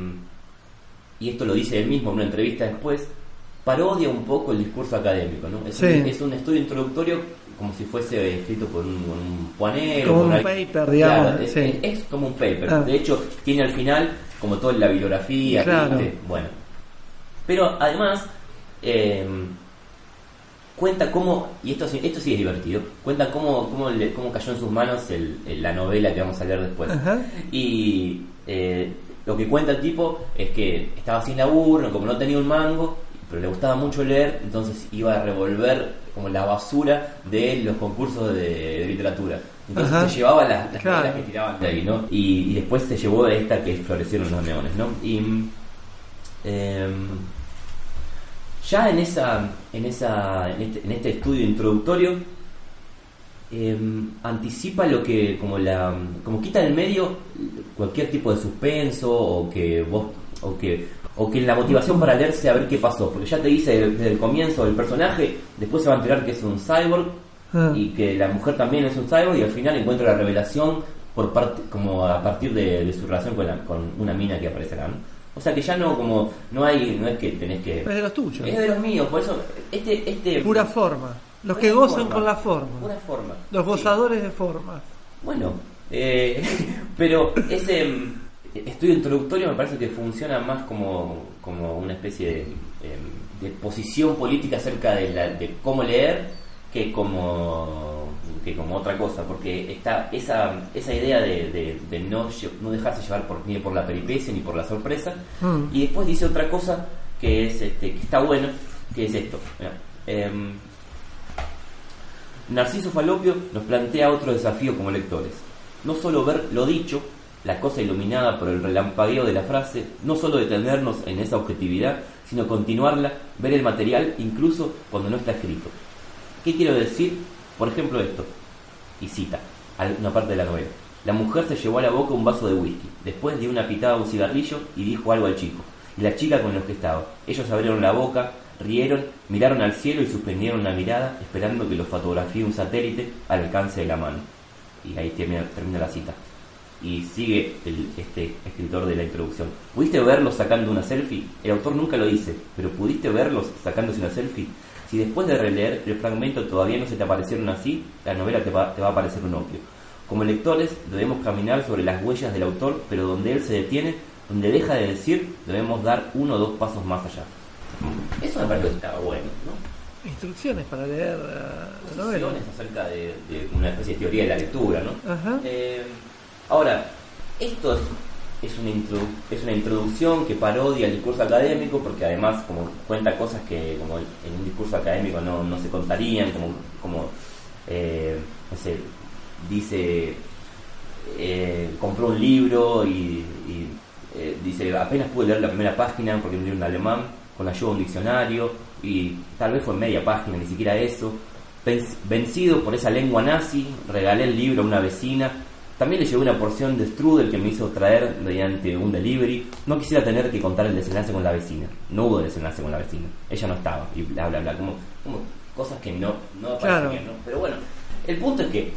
y esto lo dice él mismo en una entrevista después, parodia un poco el discurso académico, ¿no? Es, Sí. un, es un estudio introductorio como si fuese escrito por un, un puanero. Como un paper, digamos, Claro, es, sí. es- es como un paper. Ah. De hecho, tiene al final como toda la bibliografía. Bueno. Pero además, eh, cuenta cómo, y esto, sí- esto sí es divertido, cuenta cómo, cómo, le- cómo cayó en sus manos el- el- la novela que vamos a leer después. Ajá. Y eh, lo que cuenta el tipo es que estaba sin laburo, como no tenía un mango, pero le gustaba mucho leer, entonces iba a revolver como la basura de los concursos de, de literatura. Entonces Ajá. se llevaba las, las Claro. que tiraban de ahí, ¿no? Y, y después se llevó esta que florecieron los neones, ¿no? Y em, ya en esa, en esa, en este, en este estudio introductorio em, anticipa lo que como la como quita del medio cualquier tipo de suspenso o que vos o que o que la motivación para leer sea ver qué pasó porque ya te dice desde, el comienzo del personaje después se va a enterar que es un cyborg Ah. y que la mujer también es un cyborg y al final encuentra la revelación por parte como a partir de, de su relación con, la- con una mina que aparecerá ¿no? o sea que ya no como no hay no es que tenés que Es de los tuyos. es de los míos por eso este este Pura forma. Los que gozan forma. con la forma. pura forma Los Sí. gozadores de forma. Bueno, eh, pero ese mm, estudio introductorio me parece que funciona más como, como una especie de, em, de posición política acerca de, la, de cómo leer que como que como otra cosa, porque está esa, esa idea de, de- de no, dejarse llevar por, ni por la peripecia ni por la sorpresa, Mm. y después dice otra cosa que es este, que está bueno, que es esto. Em, Narciso Falopio nos plantea otro desafío como lectores. No solo ver lo dicho, la cosa iluminada por el relampagueo de la frase, no solo detenernos en esa objetividad, sino continuarla, ver el material incluso cuando no está escrito. ¿Qué quiero decir? Por ejemplo esto, y cita, una parte de la novela. La mujer se llevó a la boca un vaso de whisky, después dio una pitada a un cigarrillo y dijo algo al chico. Y la chica con los que estaba. Ellos abrieron la boca, rieron, miraron al cielo y suspendieron la mirada, esperando que los fotografíe un satélite al alcance de la mano. Y ahí termina, termina la cita. Y sigue el- este escritor de la introducción. ¿Pudiste verlos sacando una selfie? El autor nunca lo dice, pero ¿pudiste verlos sacándose una selfie? Si después de releer el fragmento todavía no se te aparecieron así, la novela te va, te va a parecer un opio. Como lectores debemos caminar sobre las huellas del autor, pero donde él se detiene, donde deja de decir, debemos dar uno o dos pasos más allá. Eso me parece que está bueno, ¿no? Instrucciones para leer eh, la novela. Discusiones acerca de, de una especie de teoría de la lectura, ¿no? Ajá. Eh, ahora, esto es, es, una es una introducción que parodia el discurso académico, porque además como cuenta cosas que como en un discurso académico no, no se contarían, como, como eh, no sé, dice, eh, compró un libro y, eh, dice, apenas pude leer la primera página porque es un libro en alemán, con ayuda de un diccionario, y tal vez fue media página, ni siquiera eso. Ven- Vencido por esa lengua nazi, regalé el libro a una vecina. También le llevé una porción de strudel que me hizo traer mediante un delivery. No quisiera tener que contar el desenlace con la vecina. No hubo desenlace con la vecina. Ella no estaba. Y bla, bla, bla. Como, como cosas que no, no Claro. aparecen, ¿no? Pero bueno, el punto es que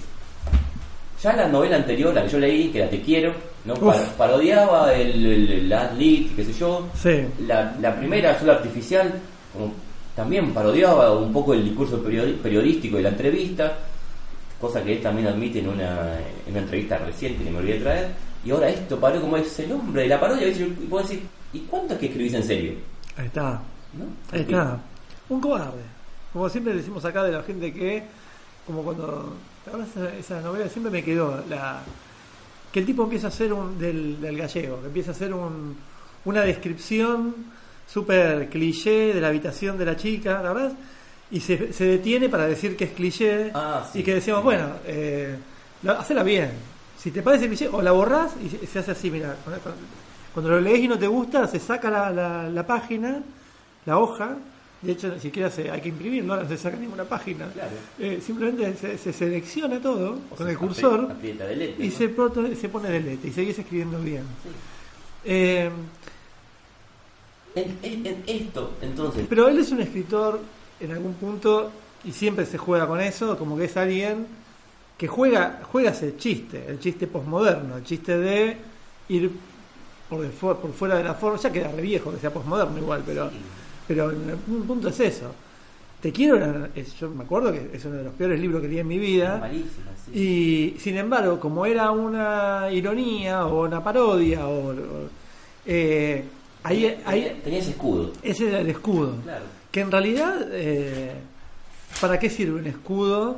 ya la novela anterior, la que yo leí, que era Te quiero, ¿no? Uf. Parodiaba el, el, el qué sé yo. Sí. La, la primera, Sol Artificial, como también parodiaba un poco el discurso periodístico de la entrevista, cosa que él también admite en una, en una entrevista reciente que me olvidé de traer. Y ahora esto paró como es el hombre de la parodia. Y puedo decir, ¿y cuánto es que escribís en serio? Ahí está. ¿No? Ahí está. Un cobarde. Como siempre decimos acá de la gente que, como cuando. ¿te acuerdas esa, esa novela? Siempre me quedó la. Que el tipo empieza a hacer un. del, del gallego, que empieza a hacer un, una descripción súper cliché de la habitación de la chica, ¿la verdad? Y se, se detiene para decir que es cliché. Ah, sí, y que decimos, sí. bueno, eh, la- hacela bien. Si te parece cliché, o la borrás y se, se hace así, mira. Cuando lo lees y no te gusta, se saca la, la, la página, la hoja. De hecho, ni siquiera se, hay que imprimirlo, no se saca ninguna página. Claro. Eh, simplemente se, se selecciona todo O con el cursor apri- aprieta delete, y ¿no? se, proto- se pone delete y seguís escribiendo bien. Eh, En, en- en esto, entonces, pero él es un escritor en algún punto y siempre se juega con eso, como que es alguien que juega, juega ese chiste, el chiste posmoderno, el chiste de ir por, de fu- por fuera de la forma, ya queda re viejo que sea posmoderno igual, pero, pero en algún punto es eso. Te quiero, yo me acuerdo que es uno de los peores libros que leí en mi vida. malísimo, sí. Y sin embargo, como era una ironía o una parodia, o, o- eh, ahí, tenía, ahí tenía ese escudo. ese era el escudo. Claro. Que en realidad, eh, ¿para qué sirve un escudo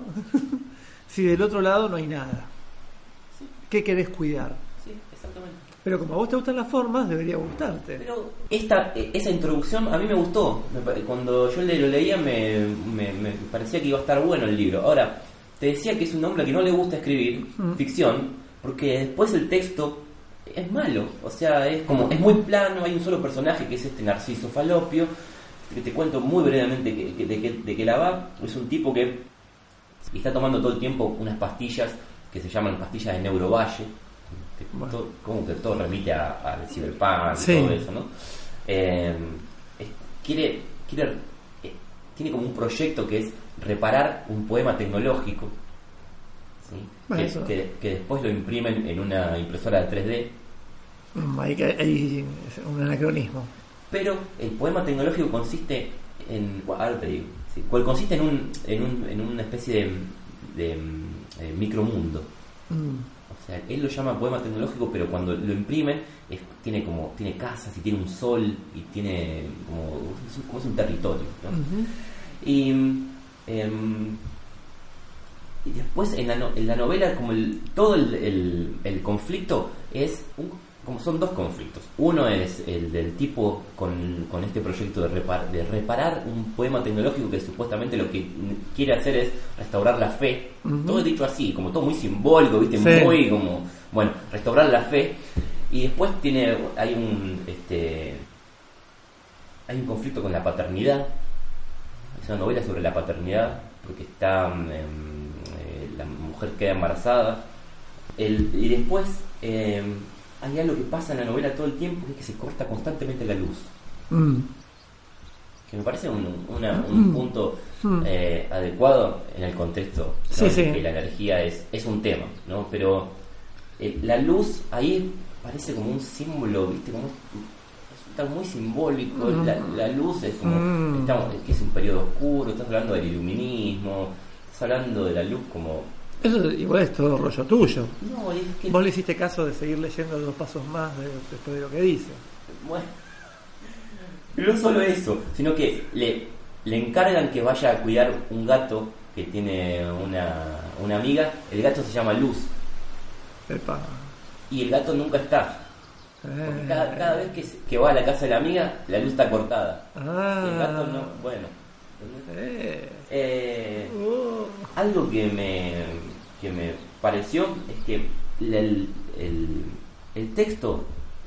si del otro lado no hay nada? ¿Qué querés cuidar? Sí, exactamente. Pero como a vos te gustan las formas, debería gustarte. Pero esta, eh, esa introducción a mí me gustó. Cuando yo lo leía me, me- me parecía que iba a estar bueno el libro. Ahora, te decía que es un hombre que no le gusta escribir ficción, porque después el texto es malo. O sea, es como es muy plano, hay un solo personaje que es este Narciso Falopio, que te cuento muy brevemente que- que- de, qué- de qué la va. Es un tipo que está tomando todo el tiempo unas pastillas que se llaman pastillas de Neurovalle, que Bueno. todo- como que todo remite a- al y Sí. todo eso, ¿no? Eh, es- quiere, quiere, eh, tiene como un proyecto que es reparar un poema tecnológico, ¿sí? Bueno, que, que- que después lo imprimen en una impresora de 3D, Mm, que- ahí es un anacronismo. Pero el poema tecnológico consiste en, ahora te digo, sí, cual consiste en, un, en, un- en una especie de, de, eh, micromundo. Mm. O sea, él lo llama poema tecnológico, pero cuando lo imprimen es- tiene como tiene casas y tiene un sol y tiene como es un, como es un territorio. ¿no? Y em, y después en la, no- en la novela como el, todo el, el- el conflicto es un- como son dos conflictos. Uno es el del tipo con, con este proyecto de, repar- de reparar un poema tecnológico que supuestamente lo que quiere hacer es restaurar la fe. Todo dicho así, como todo muy simbólico, ¿viste? Sí. Muy como, bueno, restaurar la fe. Y después tiene, hay un, este, hay un conflicto con la paternidad. Es una novela sobre la paternidad, porque está mm, em, eh, la mujer queda embarazada. El- y después em, hay algo que pasa en la novela todo el tiempo, que es que se corta constantemente la luz. Mm. Que me parece un, una- un punto eh, adecuado en el contexto. ¿no? Sí, En sí. Que la energía es, es un tema, ¿no? Pero eh, la luz ahí parece como un símbolo, ¿viste? Como resulta muy simbólico. La, la luz es como. Mm. Estamos, que es un periodo oscuro, estás hablando del iluminismo, estás hablando de la luz como. Eso igual es todo rollo tuyo. No, es que. Vos le hiciste caso de seguir leyendo dos pasos más de- después de lo que dice. Bueno, pero no solo eso, sino que le, le encargan que vaya a cuidar un gato que tiene una, una amiga. El gato se llama Luz Epa. y el gato nunca está. Porque Eh. cada, cada vez que, que va a la casa de la amiga, la luz está cortada. Ah. El gato no, bueno. Eh. Eh, Oh. algo que me, que me pareció es que el, el- el texto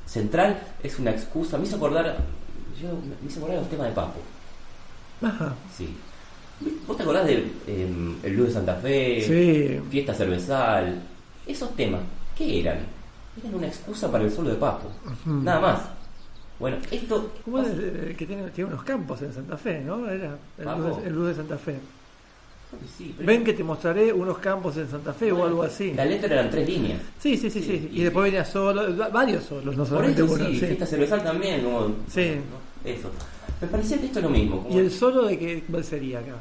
central es una excusa. Me hizo acordar, yo, me hizo acordar los temas de Papo. Ajá. Sí. ¿Vos te acordás de em, El Blues de Santa Fe? Sí. Fiesta Cervezal. Esos temas, ¿qué eran? Eran una excusa para el solo de Papo. Nada más. Bueno, esto. ¿Cómo es el, el que tiene, tiene unos campos en Santa Fe, no? Era el Papo. luz, de, el luz de Santa Fe. Sí, pero- Ven que te mostraré unos campos en Santa Fe o algo así. La letra eran tres líneas. Sí, sí, sí, sí. y- Y después venía solo, va- varios solos, no Por solamente eso uno. sí. Fiesta Cervezal también. Como, Sí. Eso. Me parecía que esto es lo mismo. ¿Y el solo de qué cuál sería acá?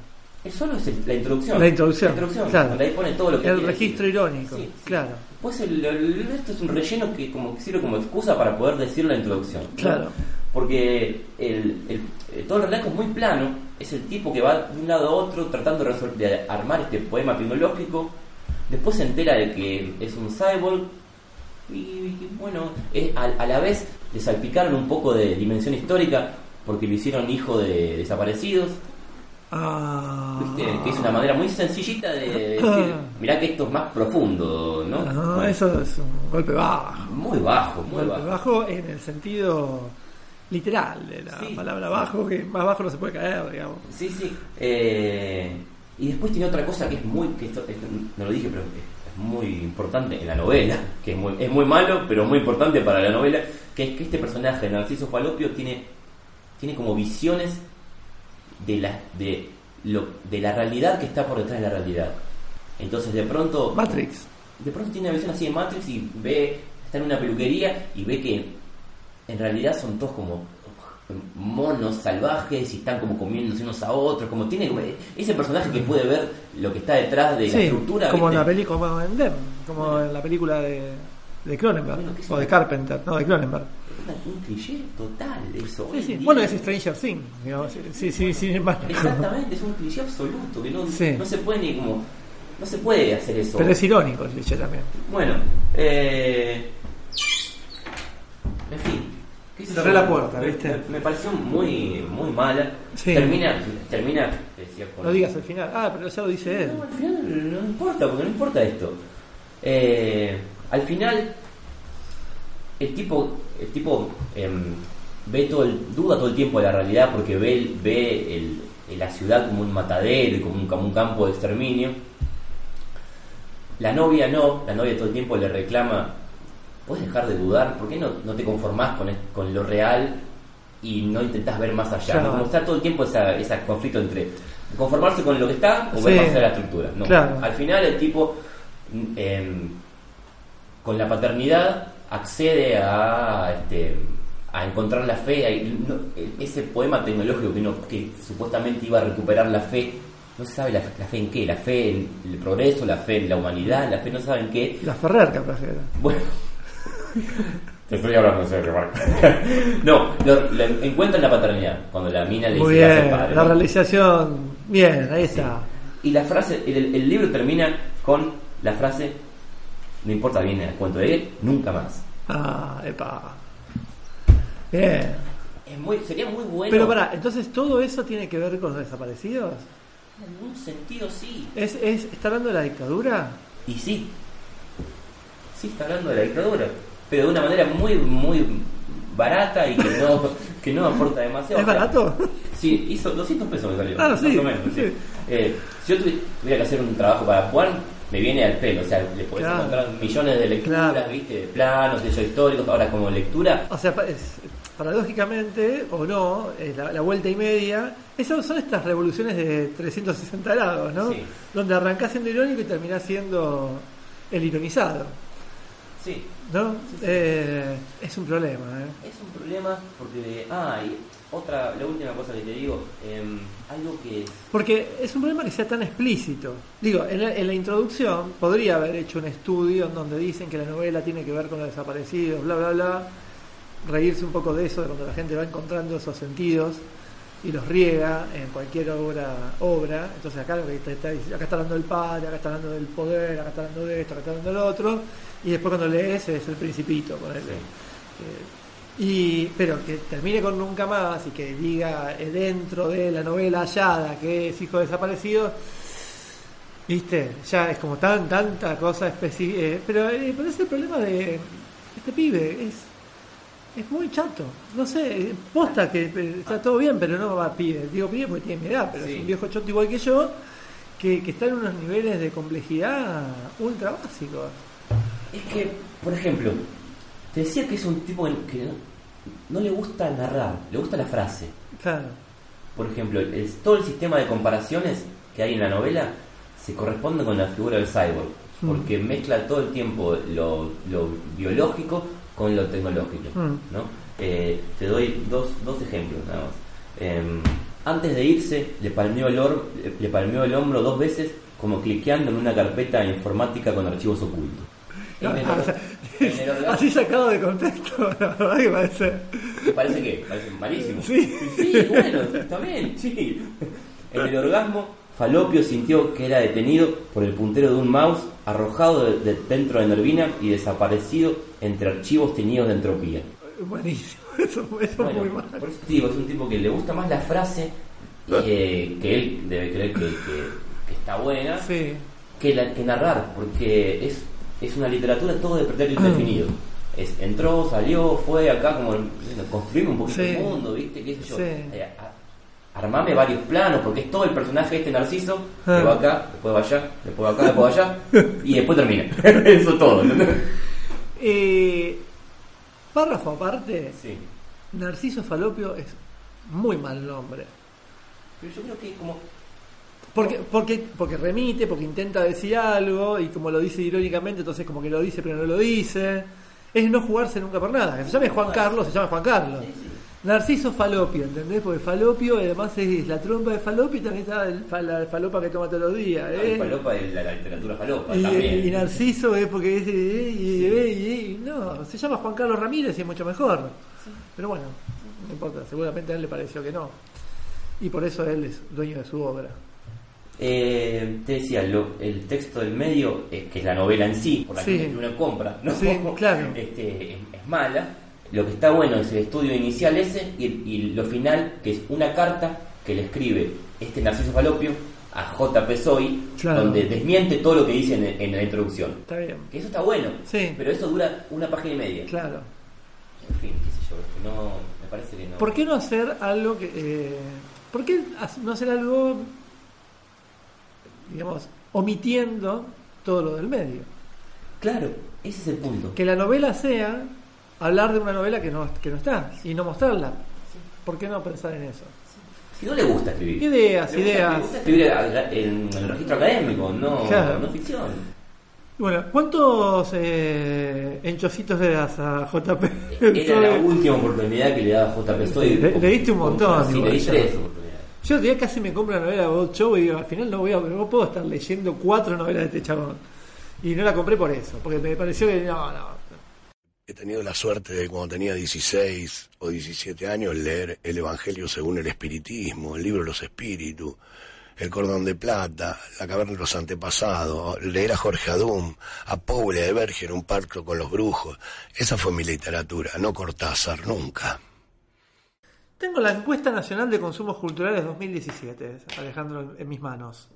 el solo es el- la introducción. La introducción, La introducción, claro. donde ahí pone todo lo que El registro decir. irónico, Sí, claro. Pues el, el resto es un relleno que como que sirve como excusa para poder decir la introducción. ¿no? Claro. Porque el, el- eh, todo el relato es muy plano, es el tipo que va de un lado a otro tratando de, de armar este poema tecnológico, después se entera de que es un cyborg y, y, bueno, es- a, a la vez le salpicaron un poco de dimensión histórica porque lo hicieron hijo de desaparecidos, Ah. ¿viste? que es una manera muy sencillita de decir, mirá que esto es más profundo, ¿no? Ah, Bueno, eso es un golpe bajo. Muy bajo, muy golpe bajo. bajo en el sentido literal de la Sí, palabra sí. bajo, que más bajo no se puede caer, digamos. Sí, sí. Eh, y después tiene otra cosa que es muy, que esto, esto no lo dije, pero es, es muy importante en la novela, que es muy, es muy malo, pero muy importante para la novela, que es que este personaje, Narciso Falopio, tiene, tiene como visiones de la, de, lo, de la realidad que está por detrás de la realidad. Entonces de pronto... Matrix. De pronto tiene una visión así de Matrix y ve, está en una peluquería y ve que en realidad son todos como monos salvajes y están como comiéndose unos a otros, como tiene ese personaje que puede ver lo que está detrás de la Sí, estructura. como en la película, como en Dem, como en la película de, de Cronenberg, Bueno, ¿qué es o de? Carpenter, no, de Cronenberg. Un cliché total eso. Sí, sí. Bueno, es Stranger Things, digamos, sí, sí, embargo. Exactamente, es un cliché absoluto, que no, no se puede ni como... No se puede hacer eso. Pero es irónico el cliché también. Bueno, eh, En fin. Cerré la puerta, ¿viste? Me, me pareció muy, muy mala. Sí. Termina, termina, decía, con- No digas el final. Ah, pero ya lo dice él. No, al final no importa, porque no importa esto. Eh, al final, el tipo, el tipo em, ve todo el, duda todo el tiempo de la realidad porque ve, ve el- la ciudad como un matadero y como un, como un campo de exterminio. La novia no, la novia todo el tiempo le reclama, puedes dejar de dudar, ¿por qué no, no te conformás con, con lo real y no intentás ver más allá? Claro. ¿no? Como está todo el tiempo esa- ese conflicto entre conformarse con lo que está o ver Sí. más allá de la estructura. No. Claro. Al final el tipo, mm, em, con la paternidad, accede a, este, a encontrar la fe. No, ese poema tecnológico que, no- que supuestamente iba a recuperar la fe, no se sabe la, la fe en qué, la fe en el progreso, la fe en la humanidad, la fe no saben qué. La Ferrer capaz era. Bueno. Te estoy hablando en serio, Marco. no, lo, lo encuentran la paternidad, cuando la mina le Muy dice que bien. padre. La ¿no? realización. Bien, ahí está. Y la frase, el, el libro termina con la frase, no importa bien el cuento de él, nunca más. Ah, epa. Bien. Es muy, sería muy bueno. Pero pará, entonces todo eso tiene que ver con los desaparecidos. En algún sentido sí. ¿Es, es, ¿Está hablando de la dictadura? Y sí. Sí está hablando de la dictadura. Pero de una manera muy, muy barata y que no, que no aporta demasiado. ¿Es barato? Sí, hizo 200 pesos me salió. Ah, más sí, o menos. sí. sí. Eh, si yo tuvi- tuviera que hacer un trabajo para Juan, me viene al pelo. O sea, le podés Claro. encontrar millones de lecturas, Claro. ¿viste? De planos, de históricos. Ahora, como lectura, O sea, es- paradójicamente, o no, es la, la vuelta y media, esas son estas revoluciones de 360 grados, ¿no? Sí. Donde arrancás siendo irónico y terminás siendo el ironizado, sí, ¿no? Sí, sí. Eh, es un problema, ¿eh? Es un problema porque. Ah, y otra, la última cosa que te digo, em, algo que. Porque es un problema que sea tan explícito. Digo, en la, en la introducción podría haber hecho un estudio en donde dicen que la novela tiene que ver con los desaparecidos, bla, bla, bla. Reírse un poco de eso, de cuando la gente va encontrando esos sentidos y los riega en cualquier obra. obra. Entonces acá, lo que te está diciendo- acá está hablando del padre, acá está hablando del poder, acá está hablando de esto, acá está hablando del otro. Y después cuando lees es el principito, ponele. Eh, y, pero que termine con nunca más y que diga eh, dentro de la novela hallada que es hijo desaparecido, viste, ya es como tan tanta cosa específica. pero, eh, pero es el problema de este pibe, es, es muy chato. No sé, eh, posta que eh, está todo bien, pero no va pibe. Digo pibe porque tiene mi edad, pero Sí. es un viejo choto igual que yo, que, que está en unos niveles de complejidad ultra básicos. Es que, por ejemplo, te decía que es un tipo que no, no le gusta narrar, le gusta la frase. Claro. Por ejemplo, el- todo el sistema de comparaciones que hay en la novela se corresponde con la figura del cyborg, Mm. porque mezcla todo el tiempo lo, lo biológico con lo tecnológico. Mm. ¿no? Eh, te doy dos, dos ejemplos nada más. Em, antes de irse, le palmeó, el or- le palmeó el hombro dos veces, como cliqueando en una carpeta informática con archivos ocultos. Ah, o sea, así sacado de contexto, la verdad que parece. Parece que, parece malísimo. Sí. Sí, bueno, está bien, sí. En el orgasmo, Falopio sintió que era detenido por el puntero de un mouse, arrojado de- de- dentro de Nervina y desaparecido entre archivos teñidos de entropía. Buenísimo, eso, eso es Bueno, muy mal. por eso digo, es un tipo que le gusta más la frase, eh, que él debe creer que, que- que está buena, Sí, que, la, que narrar, porque es, es una literatura todo de pretérito Ah. indefinido. Es, entró, salió, fue acá, como construimos un poquito Sí. el mundo, ¿viste? ¿Qué sé yo? Sí. Eh, a- armame varios planos, porque es todo el personaje este narciso, que Ah. va acá, después va allá, después va acá, después va allá, y después termina. Eso todo, ¿entendés? Eh, párrafo aparte, Sí. Narciso Falopio es muy mal nombre. Pero yo creo que como... Porque, porque, porque remite, porque intenta decir algo y como lo dice irónicamente, entonces como que lo dice pero no lo dice. Es no jugarse nunca por nada. Que se llame Juan Carlos, se llama Juan Carlos. Narciso Falopio, ¿entendés? Porque Falopio además es la trompa de Falopio y también está el, la falopa que toma todos los días. No, ¿eh? falopa de la, la literatura falopa Y, también. y Narciso es porque es. eh, y- y- y- no, se llama Juan Carlos Ramírez y es mucho mejor. Pero bueno, no importa, seguramente a él le pareció que no. Y por eso él es dueño de su obra. Eh, te decía, lo- el texto del medio, que es la novela en sí, por la Sí. que uno compra, ¿no? Sí, claro. Este, es, es mala. lo que está bueno es el estudio inicial ese y, y lo final, que es una carta que le escribe este Narciso Falopio a J.P. Soy, Claro. donde desmiente todo lo que dice en, en la introducción. Está bien. Que eso está bueno, Sí. pero eso dura una página y media. Claro. En fin, qué sé yo, que no, me parece que no. ¿Por qué no hacer algo que... eh, ¿Por qué no hacer algo, digamos, omitiendo todo lo del medio? Claro, ese es el punto. Que la novela sea hablar de una novela que no, que no está y no mostrarla. ¿Por qué no pensar en eso? Si no le gusta escribir. Ideas, Le gusta- ideas. Le gusta escribir a- en el registro académico, no, Claro. no ficción. Bueno, ¿cuántos eh, enchocitos le das a JP? Era la última oportunidad que le daba JP Soy. Le- le diste un montón, Sí, le di tres. Yo el día casi me compro la novela de Bob Show y digo, al final no voy a, no puedo estar leyendo cuatro novelas de este chabón. Y no la compré por eso, porque me pareció que no, no. He tenido la suerte de cuando tenía 16 o 17 años leer el Evangelio según el Espiritismo, el libro de los Espíritus, el Cordón de Plata, la Caverna de los Antepasados, leer a Jorge Adum, a Paula de Berger, Un pacto con los brujos. Esa fue mi literatura, no Cortázar, nunca. Tengo la encuesta nacional de consumos culturales 2017, Alejandro, en mis manos.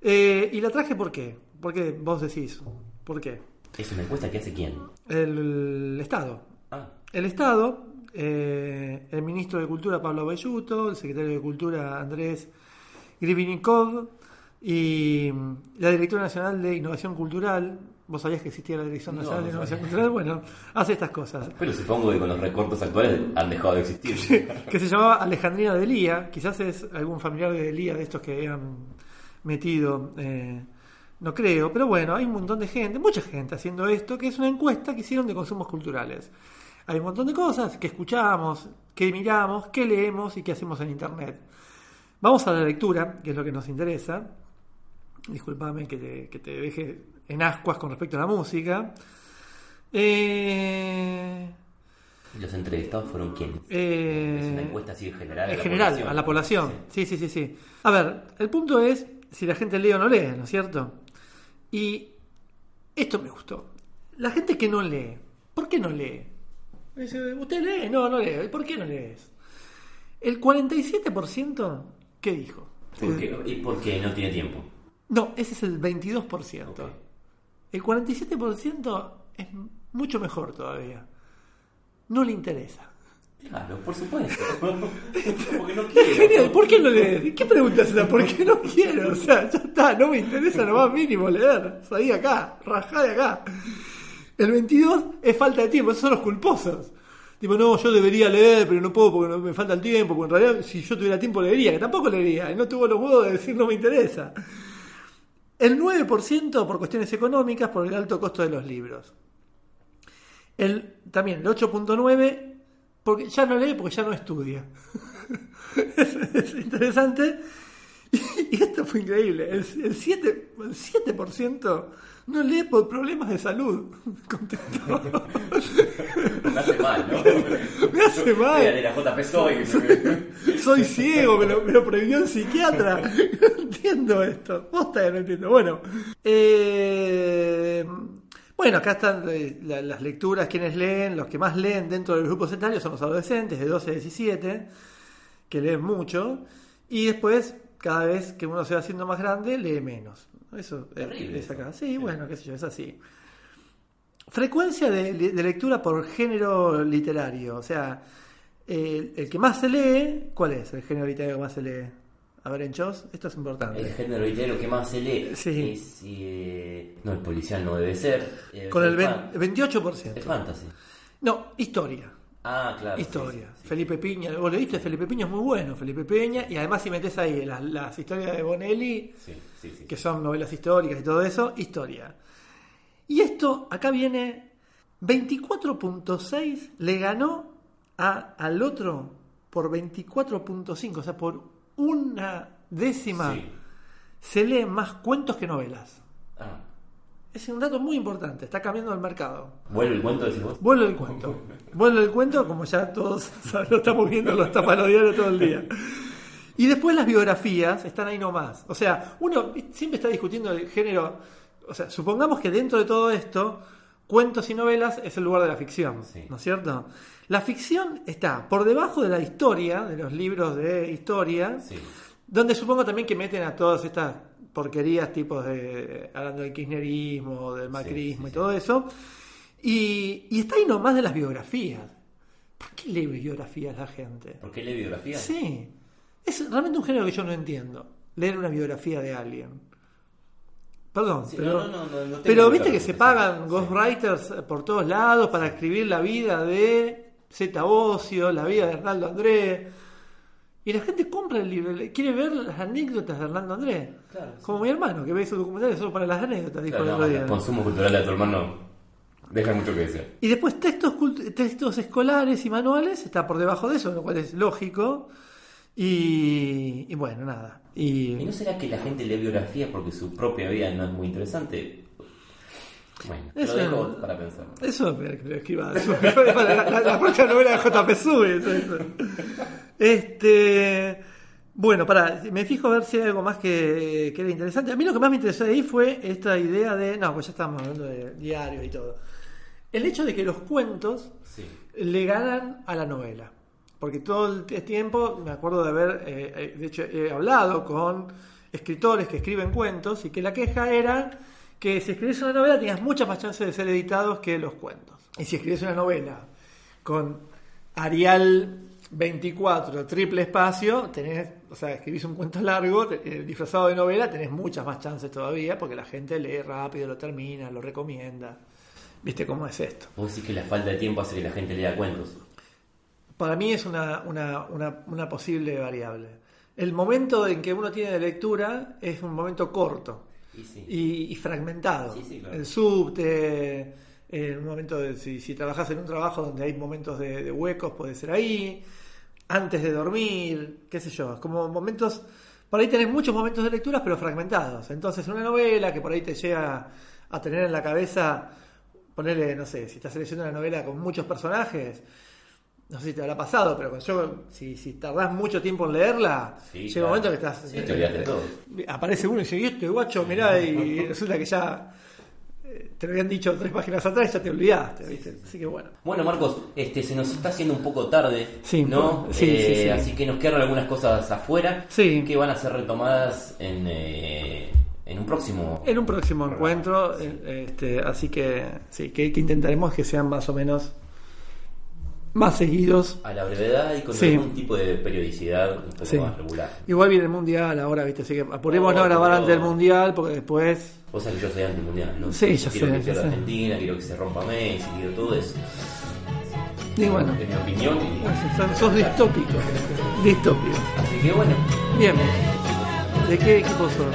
Eh, y la traje ¿por qué? Porque vos decís, ¿por qué? Es una encuesta que hace quién. El, Estado. Ah, El Estado, eh, el ministro de Cultura Pablo Belluto, el secretario de Cultura Andrés Grivinikov y la directora nacional de Innovación Cultural. ¿Vos sabías que existía la Dirección Nacional no de Innovación. Cultural? Bueno, hace estas cosas. pero supongo que con los recortes actuales han dejado de existir. que se llamaba Alejandrina Delía, quizás es algún familiar de Delía de estos que habían metido, eh, no creo, pero bueno, hay un montón de gente, mucha gente haciendo esto, que es una encuesta que hicieron de consumos culturales. Hay un montón de cosas que escuchamos, que miramos, que leemos y que hacemos en Internet. Vamos a la lectura, que es lo que nos interesa. Disculpame que te, que te deje en ascuas con respecto a la música. Eh, ¿Y los entrevistados fueron quiénes? eh, es una encuesta así en general. en general, población. a la población. Sí, sí, sí, sí. A ver, el punto es si la gente lee o no lee, ¿no es cierto? Y esto me gustó. La gente que no lee, ¿por qué no lee? Dice, ¿usted lee? No, no lee. ¿Por qué no lees? El 47%, ¿qué dijo? ¿Por qué? ¿Y por qué no tiene tiempo? No, ese es el 22%. Ok. El 47% es mucho mejor todavía. No le interesa. Claro, por supuesto. Porque no quiero. Genial, ¿por qué no lees? ¿Qué pregunta es esa? ¿Por qué no quiero? O sea, ya está, no me interesa lo más mínimo leer. Salí acá, rajá de acá. El 22 es falta de tiempo, esos son los culposos. Tipo, no, yo debería leer, pero no puedo porque me falta el tiempo, porque en realidad si yo tuviera tiempo leería, que tampoco leería, y no tuvo los huevos de decir no me interesa. El 9% por cuestiones económicas, por el alto costo de los libros. El, también el 8.9% porque ya no lee porque ya no estudia. es, es interesante. Y, esto fue increíble. El, el 7%, el 7% no lee por problemas de salud. Contestó. Me hace mal, ¿no? Me hace mal. Mira, de la JP soy. Soy ciego, me lo, me lo prohibió el psiquiatra. No entiendo esto. Posta que no entiendo. Bueno, eh, bueno, acá están eh, la- las lecturas, quienes leen, los que más leen dentro del grupo etarios son los adolescentes de 12 a 17, que leen mucho, y después, cada vez que uno se va haciendo más grande, lee menos. Eso es- Terrible es acá. Sí, bueno, qué sé yo, es así. Frecuencia de, de lectura por género literario. O sea, el, el que más se lee, ¿cuál es el género literario que más se lee? A ver, en Chos, esto es importante. El género literario que más se lee Sí. es. eh, no, el policial no debe ser. debe Con ser el ven- fan- 28%. Es fantasy. No, historia. Ah, claro. Historia. sí, sí. Felipe Piña, vos leíste Felipe Piña, es muy bueno, Felipe Piña, y además si metes ahí las, las historias de Bonelli, Sí, que son novelas históricas y todo eso, historia. Y esto, acá viene 24.6, le ganó a, al otro por 24.5, o sea, por una décima se leen más cuentos que novelas. Ah, Es un dato muy importante, está cambiando el mercado. ¿Vuelve el cuento, decís vos? Vuelve el cuento. Vuelve el cuento, como ya todos lo estamos viendo en los tapanodiarios todo el día. Y después las biografías están ahí nomás. O sea, uno siempre está discutiendo el género. O sea, supongamos que dentro de todo esto, cuentos y novelas es el lugar de la ficción, Sí. ¿no es cierto? La ficción está por debajo de la historia, de los libros de historia, Sí. donde supongo también que meten a todas estas porquerías tipos de hablando del kirchnerismo, del macrismo y todo eso. Y, y está ahí nomás de las biografías. ¿Por qué lee biografías la gente? ¿Por qué lee biografía? Sí. Es realmente un género que yo no entiendo. Leer una biografía de alguien. Perdón, Sí, pero, no, no, no, pero viste que se pagan ghostwriters por todos lados para escribir la vida de Z Ocio, la vida de Hernando Andrés. Y la gente compra el libro, quiere ver las anécdotas de Hernando Andrés. Claro, sí. Como mi hermano, que ve sus documentales solo para las anécdotas, dijo Claro, el otro el consumo cultural de tu hermano deja mucho que desear. Y después textos, textos escolares y manuales está por debajo de eso, lo cual es lógico. Y, y bueno, nada. ¿Y Y no será que la gente lee biografía porque su propia vida no es muy interesante? Bueno, Eso- lo dejo para pensar. eso lo escriba. la, la, la próxima novela de JP Sube. eso, eso. Este. Bueno, para, me fijo a ver si hay algo más que, que era interesante. A mí lo que más me interesó de ahí fue esta idea de. No, pues ya estamos hablando de diario y todo. El hecho de que los cuentos Sí. le ganan a la novela. Porque todo el tiempo me acuerdo de haber, eh, eh, de hecho, he hablado con escritores que escriben cuentos y que la queja era que si escribes una novela tenías muchas más chances de ser editados que los cuentos. Y si escribes una novela con Arial 24, triple espacio, tenés, o sea, escribís un cuento largo, te- eh, disfrazado de novela, tenés muchas más chances todavía porque la gente lee rápido, lo termina, lo recomienda. ¿Viste cómo es esto? Vos decís que la falta de tiempo hace que la gente lea cuentos. Para mí es una, una, una, una posible variable. El momento en que uno tiene de lectura es un momento corto Y sí. y, y fragmentado. Sí, sí, claro. El subte, en un momento de, si, si trabajas en un trabajo donde hay momentos de, de huecos, puede ser ahí, antes de dormir, qué sé yo, como momentos, por ahí tenés muchos momentos de lecturas pero fragmentados. Entonces una novela que por ahí te llega a tener en la cabeza, ponerle, no sé, si estás leyendo una novela con muchos personajes, no sé si te habrá pasado, pero yo, si, si tardás mucho tiempo en leerla, Sí, llega claro. un momento que estás... Sí, te olvidaste de todo. Aparece uno y dice, y este guacho, mirá, y resulta que ya eh, te lo habían dicho tres páginas atrás y ya te olvidaste, ¿viste? Así que bueno. Bueno, Marcos, este, se nos está haciendo un poco tarde, Sí, ¿no? sí, Eh, sí, sí. Así que nos quedan algunas cosas afuera Sí. que van a ser retomadas en, eh, en un próximo. En un próximo encuentro, eh, este, así que sí, que, que intentaremos que sean más o menos más seguidos. A la brevedad y con Sí. algún tipo de periodicidad un poco Sí. más regular. Igual viene el mundial ahora, ¿viste? Así que apurémonos No, a grabar antes del mundial porque después. Vos sabés que yo soy antimundial, ¿no? Sí, ya quiero sé, que pierda. Argentina, quiero que se rompa Messi, quiero todo eso. Y bueno, En mi opinión. sos distópico. Distópico. Así que bueno, Bien. ¿De qué equipo sos?